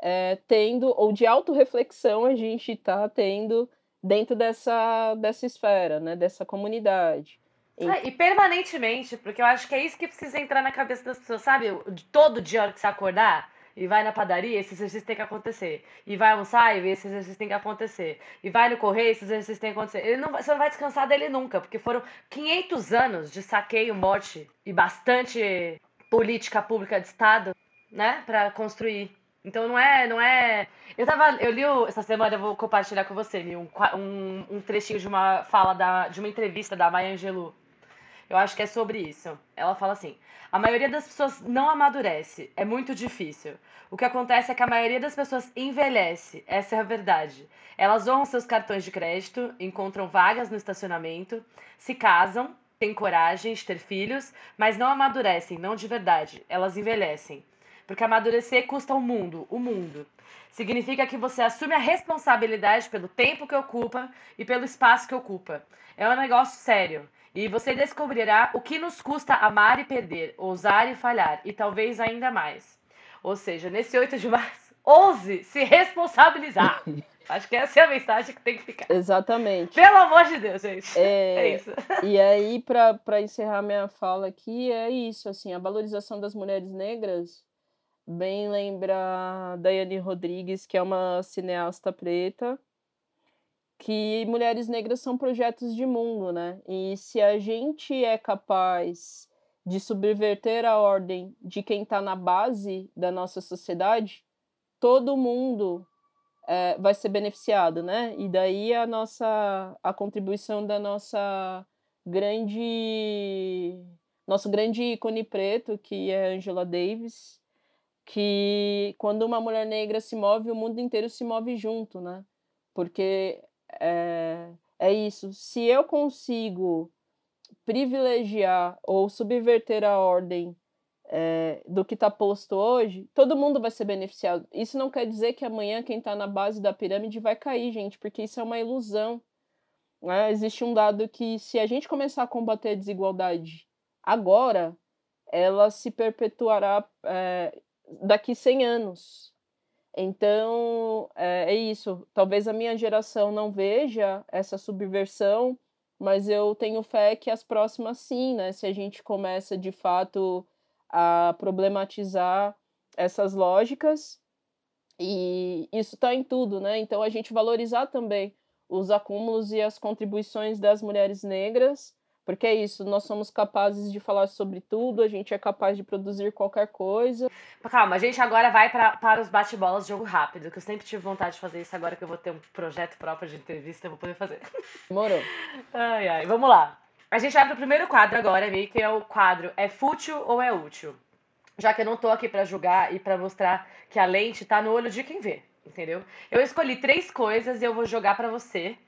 é, tendo, ou de autorreflexão a gente está tendo dentro dessa, dessa esfera, né, dessa comunidade. É, e permanentemente, porque eu acho que é isso que precisa entrar na cabeça das pessoas, sabe? De todo dia, hora que você acordar e vai na padaria, esse exercício tem que acontecer. E vai almoçar e esse exercício tem que acontecer. E vai no correio, esse exercício tem que acontecer. Ele não, você não vai descansar dele nunca, porque foram 500 anos de saqueio, morte e bastante política pública de Estado, né, para construir então não é, não é. Eu tava, eu li essa semana, eu vou compartilhar com você, um, um, um trechinho de uma fala da, de uma entrevista da Maya Angelou. Eu acho que é sobre isso. Ela fala assim: a maioria das pessoas não amadurece, é muito difícil. O que acontece é que a maioria das pessoas envelhece, essa é a verdade. Elas honram seus cartões de crédito, encontram vagas no estacionamento, se casam, têm coragem de ter filhos, mas não amadurecem, não de verdade. Elas envelhecem. Porque amadurecer custa o mundo, o mundo. Significa que você assume a responsabilidade pelo tempo que ocupa e pelo espaço que ocupa. É um negócio sério. E você descobrirá o que nos custa amar e perder, ousar e falhar, e talvez ainda mais. Ou seja, nesse 8 de março, ouse se responsabilizar. [laughs] Acho que essa é a mensagem que tem que ficar. Exatamente. Pelo amor de Deus, gente. É, é isso. [laughs] E aí, para encerrar minha fala aqui, é isso, assim, a valorização das mulheres negras bem lembra Daiane Rodrigues, que é uma cineasta preta, que mulheres negras são projetos de mundo, né? E se a gente é capaz de subverter a ordem de quem está na base da nossa sociedade, todo mundo é, vai ser beneficiado, né? E daí a nossa a contribuição da nossa grande nosso grande ícone preto, que é Angela Davis, que quando uma mulher negra se move, o mundo inteiro se move junto, né? Porque é, é isso. Se eu consigo privilegiar ou subverter a ordem é, do que está posto hoje, todo mundo vai ser beneficiado. Isso não quer dizer que amanhã quem está na base da pirâmide vai cair, gente, porque isso é uma ilusão. Né? Existe um dado que, se a gente começar a combater a desigualdade agora, ela se perpetuará é, daqui 100 anos. Então, é, é isso. Talvez a minha geração não veja essa subversão, mas eu tenho fé que as próximas sim, né? Se a gente começa de fato a problematizar essas lógicas e isso está em tudo, né? Então a gente valorizar também os acúmulos e as contribuições das mulheres negras, porque é isso, nós somos capazes de falar sobre tudo, a gente é capaz de produzir qualquer coisa. Calma, a gente agora vai pra, para os bate-bolas de jogo rápido, que eu sempre tive vontade de fazer isso, agora que eu vou ter um projeto próprio de entrevista, eu vou poder fazer. Morou. Ai, ai, vamos lá. A gente vai pro primeiro quadro agora, Mi, que é o quadro É fútil ou é útil? Já que eu não tô aqui para julgar e para mostrar que a lente tá no olho de quem vê, entendeu? Eu escolhi três coisas e eu vou jogar para você,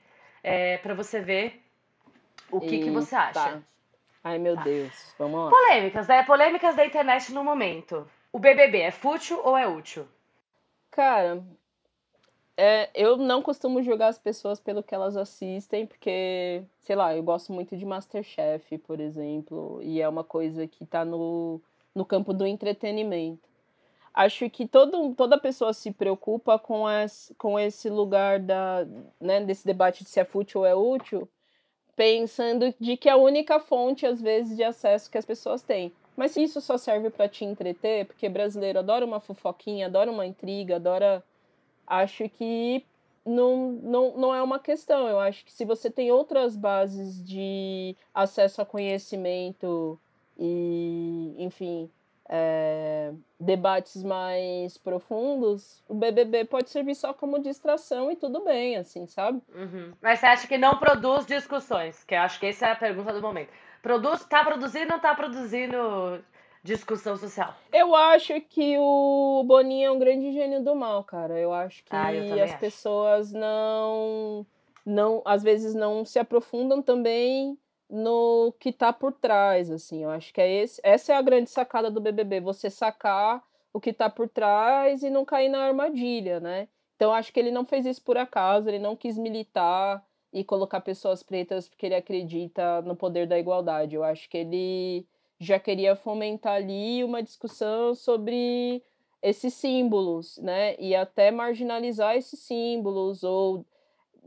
é, para você ver o que, que você acha. Ai, meu tá. Deus. Vamos lá. Polêmicas, né? Polêmicas da internet no momento. O BBB é fútil ou é útil? Cara, é, eu não costumo julgar as pessoas pelo que elas assistem, porque, sei lá, eu gosto muito de Masterchef, por exemplo, e é uma coisa que tá no, no campo do entretenimento. Acho que todo, toda pessoa se preocupa com, as, com esse lugar da, né, desse debate de se é fútil ou é útil, pensando de que é a única fonte, às vezes, de acesso que as pessoas têm. Mas se isso só serve para te entreter, porque brasileiro adora uma fofoquinha, adora uma intriga, adora acho que não, não, não é uma questão. Eu acho que se você tem outras bases de acesso a conhecimento e, enfim, é, debates mais profundos, o BBB pode servir só como distração e tudo bem, assim, sabe? Uhum. Mas você acha que não produz discussões? Que eu acho que essa é a pergunta do momento. Produz, tá produzindo ou não tá produzindo discussão social. Eu acho que o Boninho é um grande gênio do mal, cara. Eu acho que ah, eu as acho. pessoas não, não, às vezes não se aprofundam também no que tá por trás, assim. Eu acho que é esse, essa é a grande sacada do BBB, você sacar o que tá por trás e não cair na armadilha, né? Então acho que ele não fez isso por acaso, ele não quis militar e colocar pessoas pretas porque ele acredita no poder da igualdade. Eu acho que ele já queria fomentar ali uma discussão sobre esses símbolos, né? E até marginalizar esses símbolos ou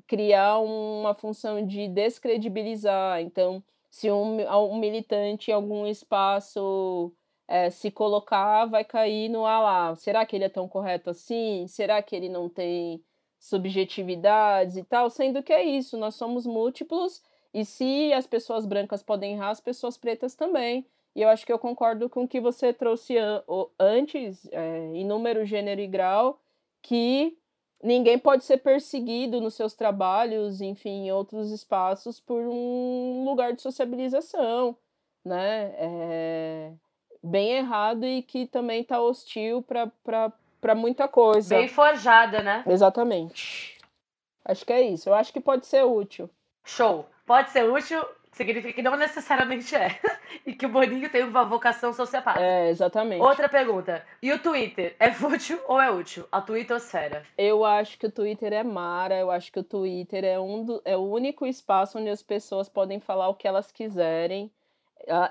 criar uma função de descredibilizar. Então, se um, um militante em algum espaço é, se colocar, vai cair no ah lá, será que ele é tão correto assim? Será que ele não tem subjetividades e tal? Sendo que é isso, nós somos múltiplos e se as pessoas brancas podem errar, as pessoas pretas também. E eu acho que eu concordo com o que você trouxe an antes, é, em número, gênero e grau, que ninguém pode ser perseguido nos seus trabalhos, enfim, em outros espaços, por um lugar de sociabilização, né? É bem errado e que também está hostil para muita coisa. Bem forjada, né? Exatamente. Acho que é isso. Eu acho que pode ser útil. Show. Pode ser útil significa que não necessariamente é. [laughs] e que o Boninho tem uma vocação sociopata. É, exatamente. Outra pergunta. E o Twitter? É [laughs] fútil ou é útil? A Twittosfera. Eu acho que o Twitter é mara. Eu acho que o Twitter é, um do, é o único espaço onde as pessoas podem falar o que elas quiserem.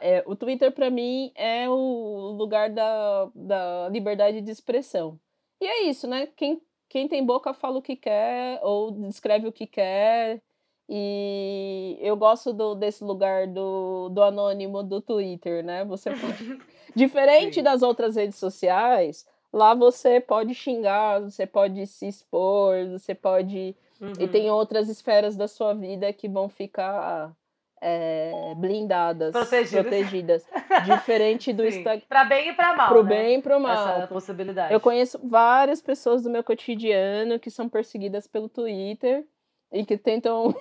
É, o Twitter, para mim, é o lugar da, da liberdade de expressão. E é isso, né? Quem, quem tem boca fala o que quer ou descreve o que quer e eu gosto do, desse lugar do, do anônimo do Twitter, né? Você pode... [laughs] Diferente Sim. das outras redes sociais, lá você pode xingar, você pode se expor, você pode. Uhum. E tem outras esferas da sua vida que vão ficar é, blindadas, Protegidas. protegidas. Diferente [laughs] do Instagram. Pra bem e pra mal. Pro né? bem e pro mal. Essa possibilidade. Eu conheço várias pessoas do meu cotidiano que são perseguidas pelo Twitter e que tentam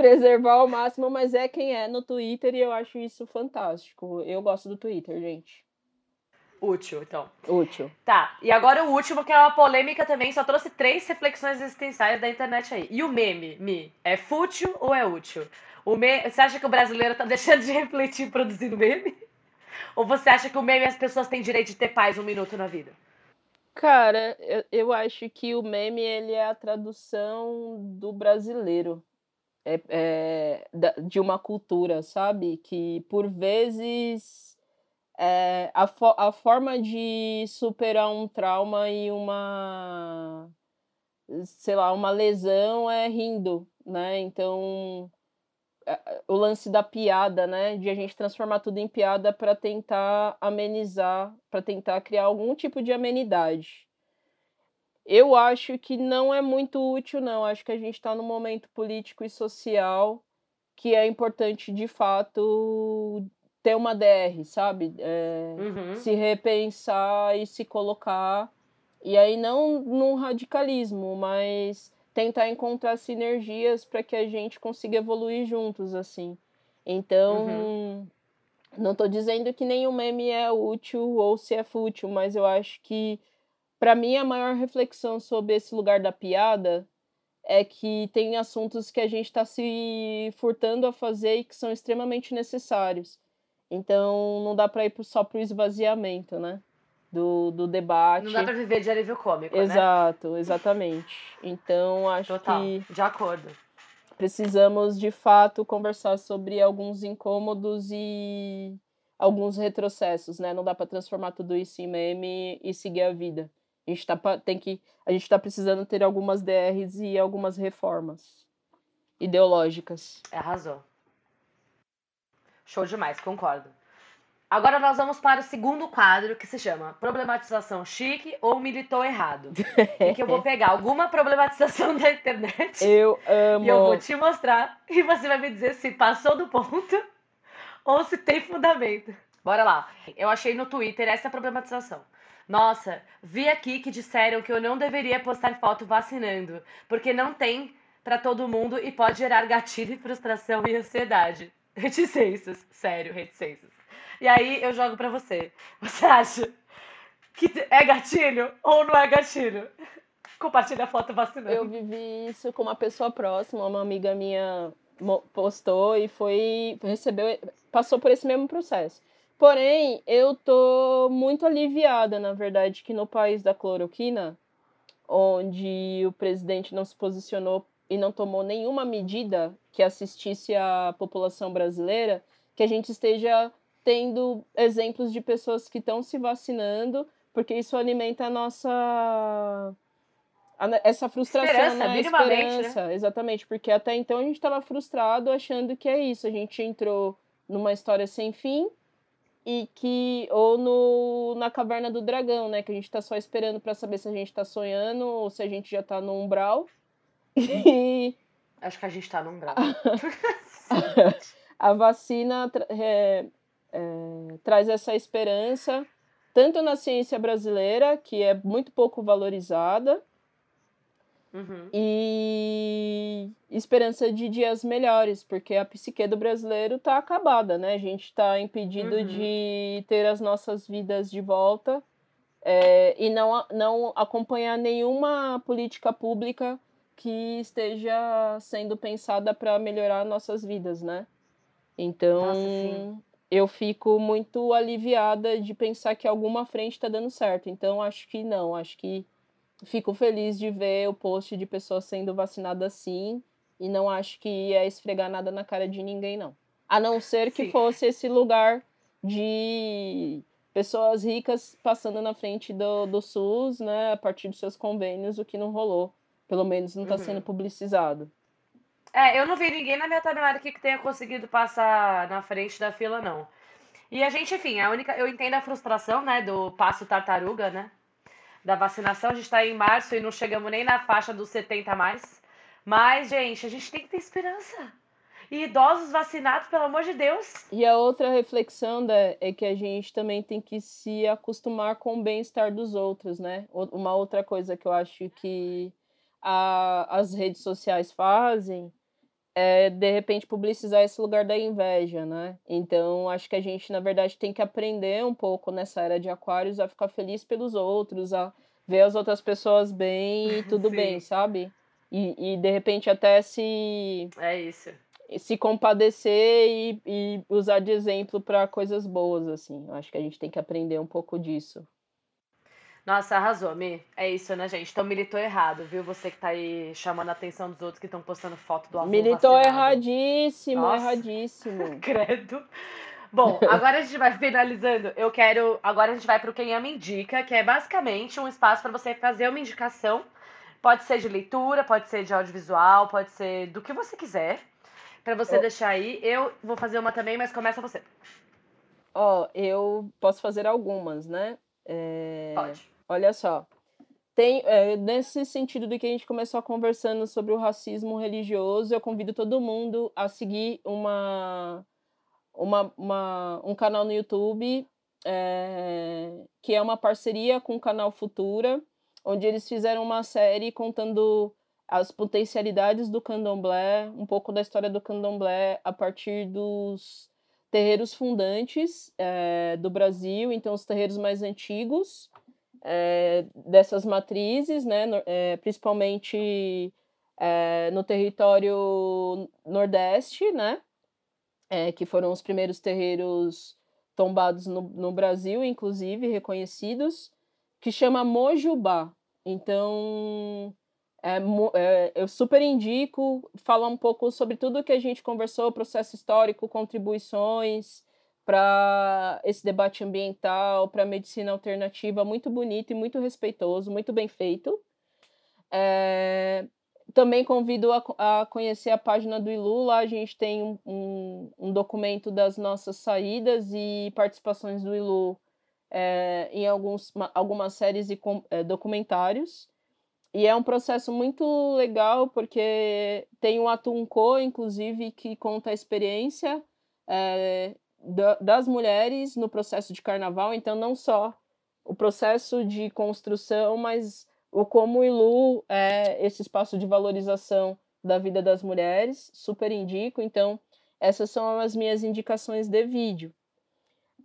preservar ao máximo, mas é quem é no Twitter e eu acho isso fantástico. Eu gosto do Twitter, gente. Útil, então. Útil. Tá, e agora o último, que é uma polêmica também, só trouxe três reflexões existenciais da internet aí. E o meme, Mi, é fútil ou é útil? O me... Você acha que o brasileiro tá [laughs] deixando de refletir produzindo meme? Ou você acha que o meme as pessoas têm direito de ter paz um minuto na vida? Cara, eu, eu acho que o meme ele é a tradução do brasileiro. É, é, de uma cultura, sabe? Que por vezes é, a, fo- a forma de superar um trauma e uma, sei lá, uma lesão é rindo, né? Então, é, o lance da piada, né? De a gente transformar tudo em piada para tentar amenizar, para tentar criar algum tipo de amenidade. Eu acho que não é muito útil, não. Acho que a gente está num momento político e social que é importante, de fato, ter uma DR, sabe? É, Uhum. se repensar e se colocar. E aí, não num radicalismo, mas tentar encontrar sinergias para que a gente consiga evoluir juntos, assim. Então, não tô dizendo que nenhum meme é útil ou se é fútil, mas eu acho que, para mim, a maior reflexão sobre esse lugar da piada é que tem assuntos que a gente está se furtando a fazer e que são extremamente necessários. Então, não dá para ir só pro esvaziamento, né? Do, do debate. Não dá pra viver de alívio cômico, né? Exato, exatamente. Então, acho Total, que de acordo. precisamos de fato conversar sobre alguns incômodos e alguns retrocessos, né? Não dá para transformar tudo isso em meme e seguir a vida. A gente tá tem que a gente tá precisando ter algumas DRs e algumas reformas ideológicas. Arrasou. Show demais, concordo. Agora nós vamos para o segundo quadro que se chama Problematização Chique ou Militou Errado. [laughs] em que eu vou pegar alguma problematização da internet [laughs] Eu amo. e eu vou te mostrar e você vai me dizer se passou do ponto [laughs] ou se tem fundamento. Bora lá. Eu achei no Twitter essa problematização. Nossa, vi aqui que disseram que eu não deveria postar foto vacinando, porque não tem pra todo mundo e pode gerar gatilho, frustração e ansiedade. [laughs] Reticências, sério, reticências. E aí eu jogo pra você. Você acha que é gatilho ou não é gatilho? Compartilha a foto vacinando. Eu vivi isso com uma pessoa próxima, uma amiga minha postou e foi recebeu passou por esse mesmo processo. Porém, eu tô muito aliviada, na verdade, que no país da cloroquina, onde o presidente não se posicionou e não tomou nenhuma medida que assistisse a população brasileira, que a gente esteja tendo exemplos de pessoas que estão se vacinando, porque isso alimenta a nossa essa frustração, Esperança, né? minimamente, né? Esperança, exatamente, porque até então a gente estava frustrado achando que é isso, a gente entrou numa história sem fim e que ou no na caverna do dragão, né, que a gente tá só esperando para saber se a gente tá sonhando ou se a gente já tá no umbral. E Acho que a gente tá num grau. [laughs] a vacina é, é, traz essa esperança, tanto na ciência brasileira, que é muito pouco valorizada, Uhum. e esperança de dias melhores, porque a psique do brasileiro tá acabada, né? A gente tá impedido Uhum. de ter as nossas vidas de volta é, e não, não acompanhar nenhuma política pública que esteja sendo pensada para melhorar nossas vidas, né? Então, Nossa, eu fico muito aliviada de pensar que alguma frente está dando certo. Então, acho que não, acho que fico feliz de ver o post de pessoas sendo vacinadas sim, e não acho que ia esfregar nada na cara de ninguém, não. A não ser que Sim. fosse esse lugar de pessoas ricas passando na frente do, do SUS, né, a partir dos seus convênios, o que não rolou. Pelo menos não está Uhum. sendo publicizado. É, eu não vi ninguém na minha timeline aqui que tenha conseguido passar na frente da fila, não. E a gente, enfim, a única. Eu entendo a frustração, né, do passo tartaruga, né? Da vacinação. A gente tá em março e não chegamos nem na faixa dos 70 a mais. Mas, gente, a gente tem que ter esperança. e idosos vacinados, pelo amor de Deus. E a outra reflexão né, é que a gente também tem que se acostumar com o bem-estar dos outros, né? Uma outra coisa que eu acho que a, as redes sociais fazem é, de repente, publicizar esse lugar da inveja, né? Então, acho que a gente, na verdade, tem que aprender um pouco nessa era de aquários a ficar feliz pelos outros, a ver as outras pessoas bem e [laughs] tudo bem, sabe? E, e, de repente, até se... É isso. Se compadecer e, e usar de exemplo para coisas boas, assim. Acho que a gente tem que aprender um pouco disso. Nossa, arrasou, Mi. É isso, né, gente? Então militou errado, viu? Você que tá aí chamando a atenção dos outros que estão postando foto do avô Militou vacinado. erradíssimo, Nossa. erradíssimo. [laughs] Credo. Bom, agora a gente vai finalizando. Eu quero. Agora a gente vai para o Quem Ama Indica, que é basicamente um espaço para você fazer uma indicação. Pode ser de leitura, pode ser de audiovisual, pode ser do que você quiser. Para você oh. deixar aí. Eu vou fazer uma também, mas começa você. Ó, oh, eu posso fazer algumas, né? É... Pode. Olha só. Tem, é, nesse sentido do que a gente começou conversando sobre o racismo religioso, eu convido todo mundo a seguir uma, uma, uma um canal no YouTube é, que é uma parceria com o canal Futura, onde eles fizeram uma série contando as potencialidades do candomblé, um pouco da história do candomblé a partir dos terreiros fundantes é, do Brasil, então os terreiros mais antigos é, dessas matrizes, né, é, principalmente no território nordeste, né, que foram os primeiros terreiros tombados no, no Brasil, inclusive reconhecidos, que chama Mojubá. Então, é, é, eu super indico falar um pouco sobre tudo que a gente conversou, processo histórico, contribuições para esse debate ambiental, para medicina alternativa, muito bonito e muito respeitoso, muito bem feito. É, também convido a, a, conhecer a página do ILU, lá a gente tem um, um, um documento das nossas saídas e participações do ILU é, em alguns, algumas séries e com, é, documentários. E é um processo muito legal, porque tem o Atunco, inclusive, que conta a experiência é, da, das mulheres no processo de carnaval. Então, não só o processo de construção, mas o como o Ilu é esse espaço de valorização da vida das mulheres. Super indico. Então, essas são as minhas indicações de vídeo.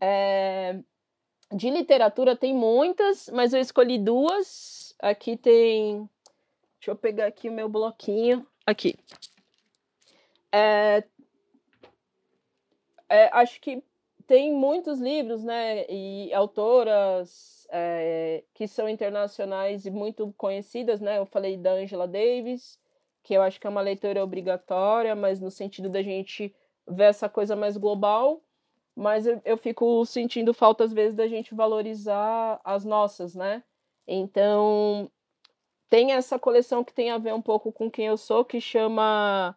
É, de literatura tem muitas, mas eu escolhi duas Aqui tem. Deixa eu pegar aqui o meu bloquinho. Aqui. É, é, acho que tem muitos livros, né, e autoras é, que são internacionais e muito conhecidas, né? Eu falei da Angela Davis, que eu acho que é uma leitura obrigatória, mas no sentido da gente ver essa coisa mais global. Mas eu, eu fico sentindo falta, às vezes, da gente valorizar as nossas, né? Então, tem essa coleção que tem a ver um pouco com quem eu sou, que chama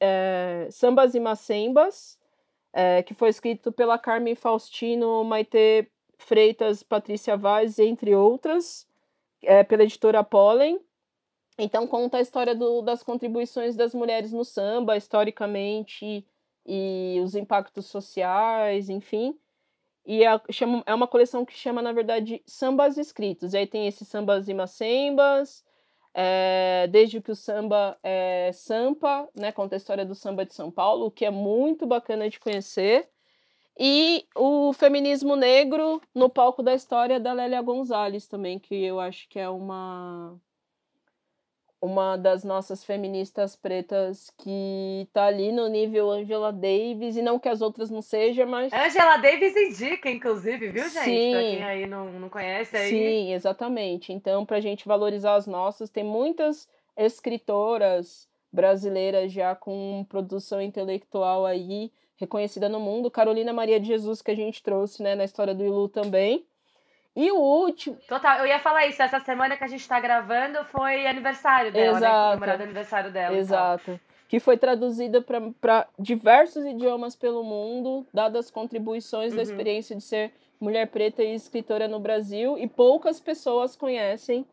é, Sambas e Macembas, é, que foi escrito pela Carmen Faustino, Maite Freitas, Patrícia Vaz, entre outras, é, pela editora Pollen. Então, conta a história do, das contribuições das mulheres no samba, historicamente, e os impactos sociais, enfim. E é, chama, é uma coleção que chama, na verdade, Sambas Escritos. E aí tem esses sambas e macembas, é, desde que o samba é sampa, né, conta a história do samba de São Paulo, o que é muito bacana de conhecer. E o feminismo negro no palco da história da Lélia Gonzalez também, que eu acho que é uma uma das nossas feministas pretas que tá ali no nível Angela Davis, e não que as outras não sejam, mas. Angela Davis indica, inclusive, viu, gente? Sim. Pra quem aí não, não conhece aí. Sim, exatamente. Então, pra gente valorizar as nossas, tem muitas escritoras brasileiras já com produção intelectual aí reconhecida no mundo. Carolina Maria de Jesus, que a gente trouxe né, na história do Ilu também. E o último. Total, eu ia falar isso. Essa semana que a gente tá gravando foi aniversário dela, né? Exato. né? Comemorado aniversário dela. Exato. Que foi traduzida para diversos idiomas pelo mundo, dadas as contribuições uhum. da experiência de ser mulher preta e escritora no Brasil. E poucas pessoas conhecem,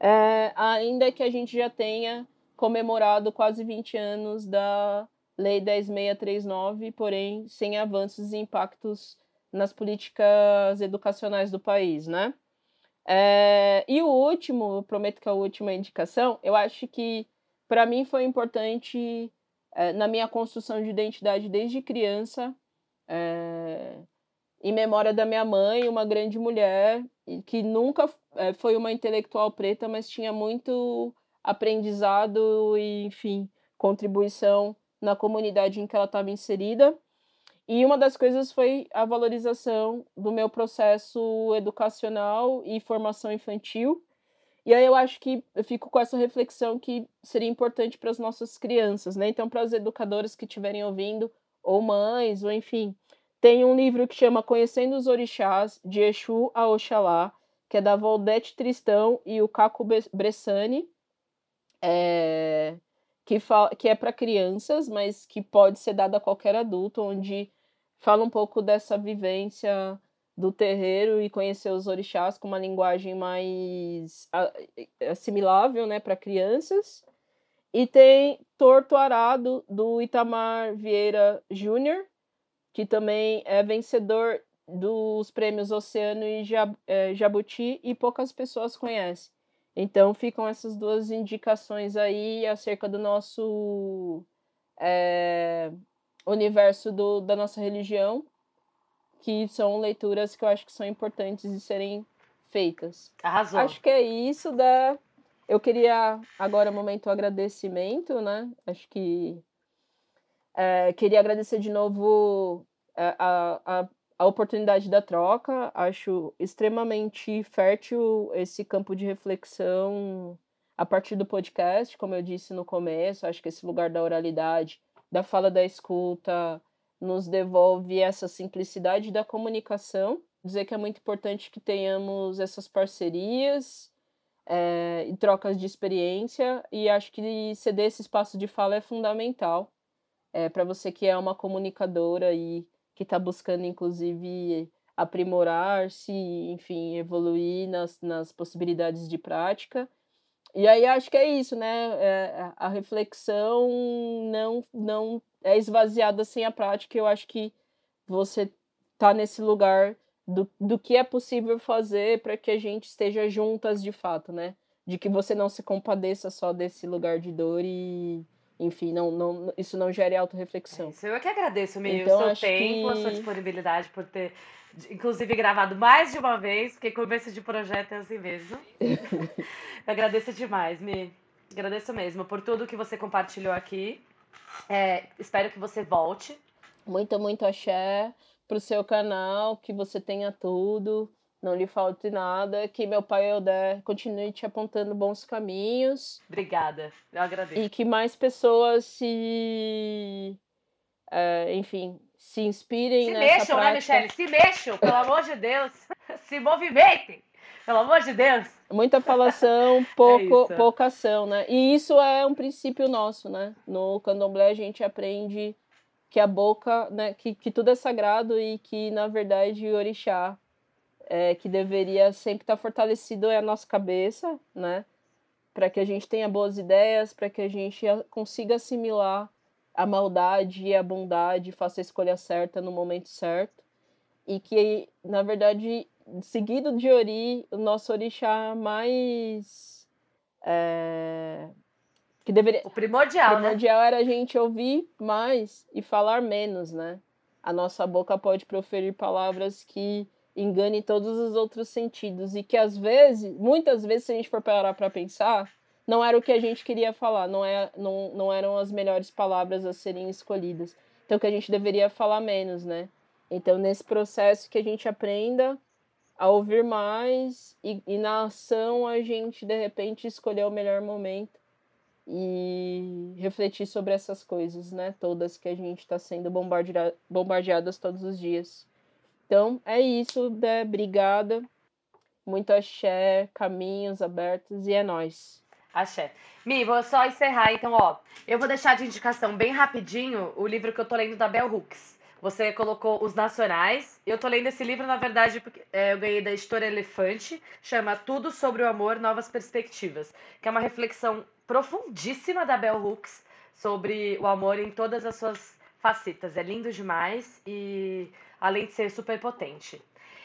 é, ainda que a gente já tenha comemorado quase 20 anos da Lei 10639, porém sem avanços e impactos nas políticas educacionais do país, né? É, e o último, prometo que é a última indicação, eu acho que para mim foi importante é, na minha construção de identidade desde criança, é, em memória da minha mãe, uma grande mulher que nunca é, foi uma intelectual preta, mas tinha muito aprendizado e, enfim, contribuição na comunidade em que ela estava inserida. E uma das coisas foi a valorização do meu processo educacional e formação infantil. E aí eu acho que eu fico com essa reflexão que seria importante para as nossas crianças, né? Então, para as educadoras que estiverem ouvindo, ou mães, ou enfim, tem um livro que chama Conhecendo os Orixás, de Exu a Oxalá, que é da Valdete Tristão e o Caco Bressani. É que, fala, que é para crianças, mas que pode ser dada a qualquer adulto, onde fala um pouco dessa vivência do terreiro e conhecer os orixás com uma linguagem mais assimilável né, para crianças. E tem Torto Arado, do Itamar Vieira Júnior, que também é vencedor dos prêmios Oceano e é, Jabuti e poucas pessoas conhecem. Então ficam essas duas indicações aí acerca do nosso é, universo do, da nossa religião, que são leituras que eu acho que são importantes de serem feitas. Arrasou. Acho que é isso da. Eu queria agora um momento agradecimento, né? Acho que é, queria agradecer de novo é, a, a, a oportunidade da troca. Acho extremamente fértil esse campo de reflexão a partir do podcast, como eu disse no começo. Acho que esse lugar da oralidade, da fala da escuta, nos devolve essa simplicidade da comunicação. Dizer que é muito importante que tenhamos essas parcerias é, e trocas de experiência, e acho que ceder esse espaço de fala é fundamental é, para você que é uma comunicadora e que está buscando, inclusive, aprimorar-se, enfim, evoluir nas, nas possibilidades de prática. E aí acho que é isso, né? É, a reflexão não, não é esvaziada sem a prática. Eu acho que você tá nesse lugar do, do que é possível fazer para que a gente esteja juntas de fato, né? De que você não se compadeça só desse lugar de dor e, enfim, não, não, isso não gere autorreflexão. Isso, eu que agradeço meu então, o seu tempo, que... a sua disponibilidade por ter, inclusive, gravado mais de uma vez, porque começo de projeto é assim mesmo. [laughs] eu agradeço demais, Mi. Agradeço mesmo por tudo que você compartilhou aqui. É, espero que você volte. Muito, muito axé pro seu canal, que você tenha tudo não lhe falte nada, que meu pai Elder continue te apontando bons caminhos. Obrigada, eu agradeço. E que mais pessoas se. É, enfim, se inspirem se nessa mexam, prática. né, Michelle? Se mexam, pelo [laughs] amor de Deus. Se movimentem, pelo amor de Deus. Muita [laughs] falação, pouco, é pouca ação, né? E isso é um princípio nosso, né? No candomblé a gente aprende que a boca, né? Que, que tudo é sagrado e que, na verdade, o orixá é, que deveria sempre estar fortalecido é a nossa cabeça, né? Para que a gente tenha boas ideias, para que a gente consiga assimilar a maldade e a bondade, faça a escolha certa no momento certo. E que, na verdade, seguido de Ori, o nosso orixá mais. É, que deveria. O primordial, o primordial né? era a gente ouvir mais e falar menos, né? A nossa boca pode proferir palavras que engane todos os outros sentidos e que às vezes, muitas vezes, se a gente for parar para pensar, não era o que a gente queria falar, não, é, não, não eram as melhores palavras a serem escolhidas. Então, que a gente deveria falar menos, né? Então, nesse processo que a gente aprenda a ouvir mais e, e na ação a gente, de repente, escolher o melhor momento e refletir sobre essas coisas, né? Todas que a gente está sendo bombardeadas todos os dias. Então, é isso, né? Obrigada. Muito axé, caminhos abertos e é nós. Axé. Mi, vou só encerrar, então, ó. Eu vou deixar de indicação bem rapidinho o livro que eu tô lendo da Bell Hooks. Você colocou Os Nacionais. Eu tô lendo esse livro, na verdade, porque é, eu ganhei da editora Elefante. Chama Tudo sobre o Amor, Novas Perspectivas. Que é uma reflexão profundíssima da Bell Hooks sobre o amor em todas as suas facetas. É lindo demais e além de ser super potente.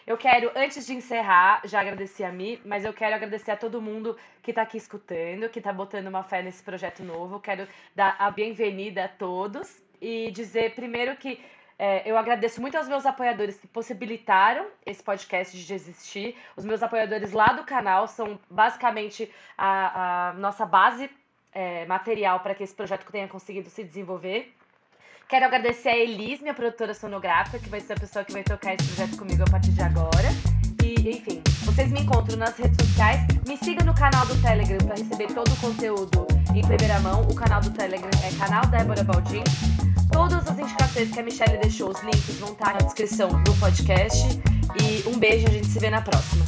Eu quero, antes de encerrar, já agradecer a mim, mas eu quero agradecer a todo mundo que está aqui escutando, que está botando uma fé nesse projeto novo. Quero dar a bem-vinda a todos e dizer primeiro que é, eu agradeço muito aos meus apoiadores que possibilitaram esse podcast de existir. Os meus apoiadores lá do canal são basicamente a, a nossa base é, material para que esse projeto tenha conseguido se desenvolver. Quero agradecer a Elis, minha produtora sonográfica, que vai ser a pessoa que vai tocar esse projeto comigo a partir de agora. E, enfim, vocês me encontram nas redes sociais. Me siga no canal do Telegram para receber todo o conteúdo em primeira mão. O canal do Telegram é canal Débora Baldin. Todas as indicações que a Michelle deixou, os links vão estar na descrição do podcast. E um beijo, a gente se vê na próxima.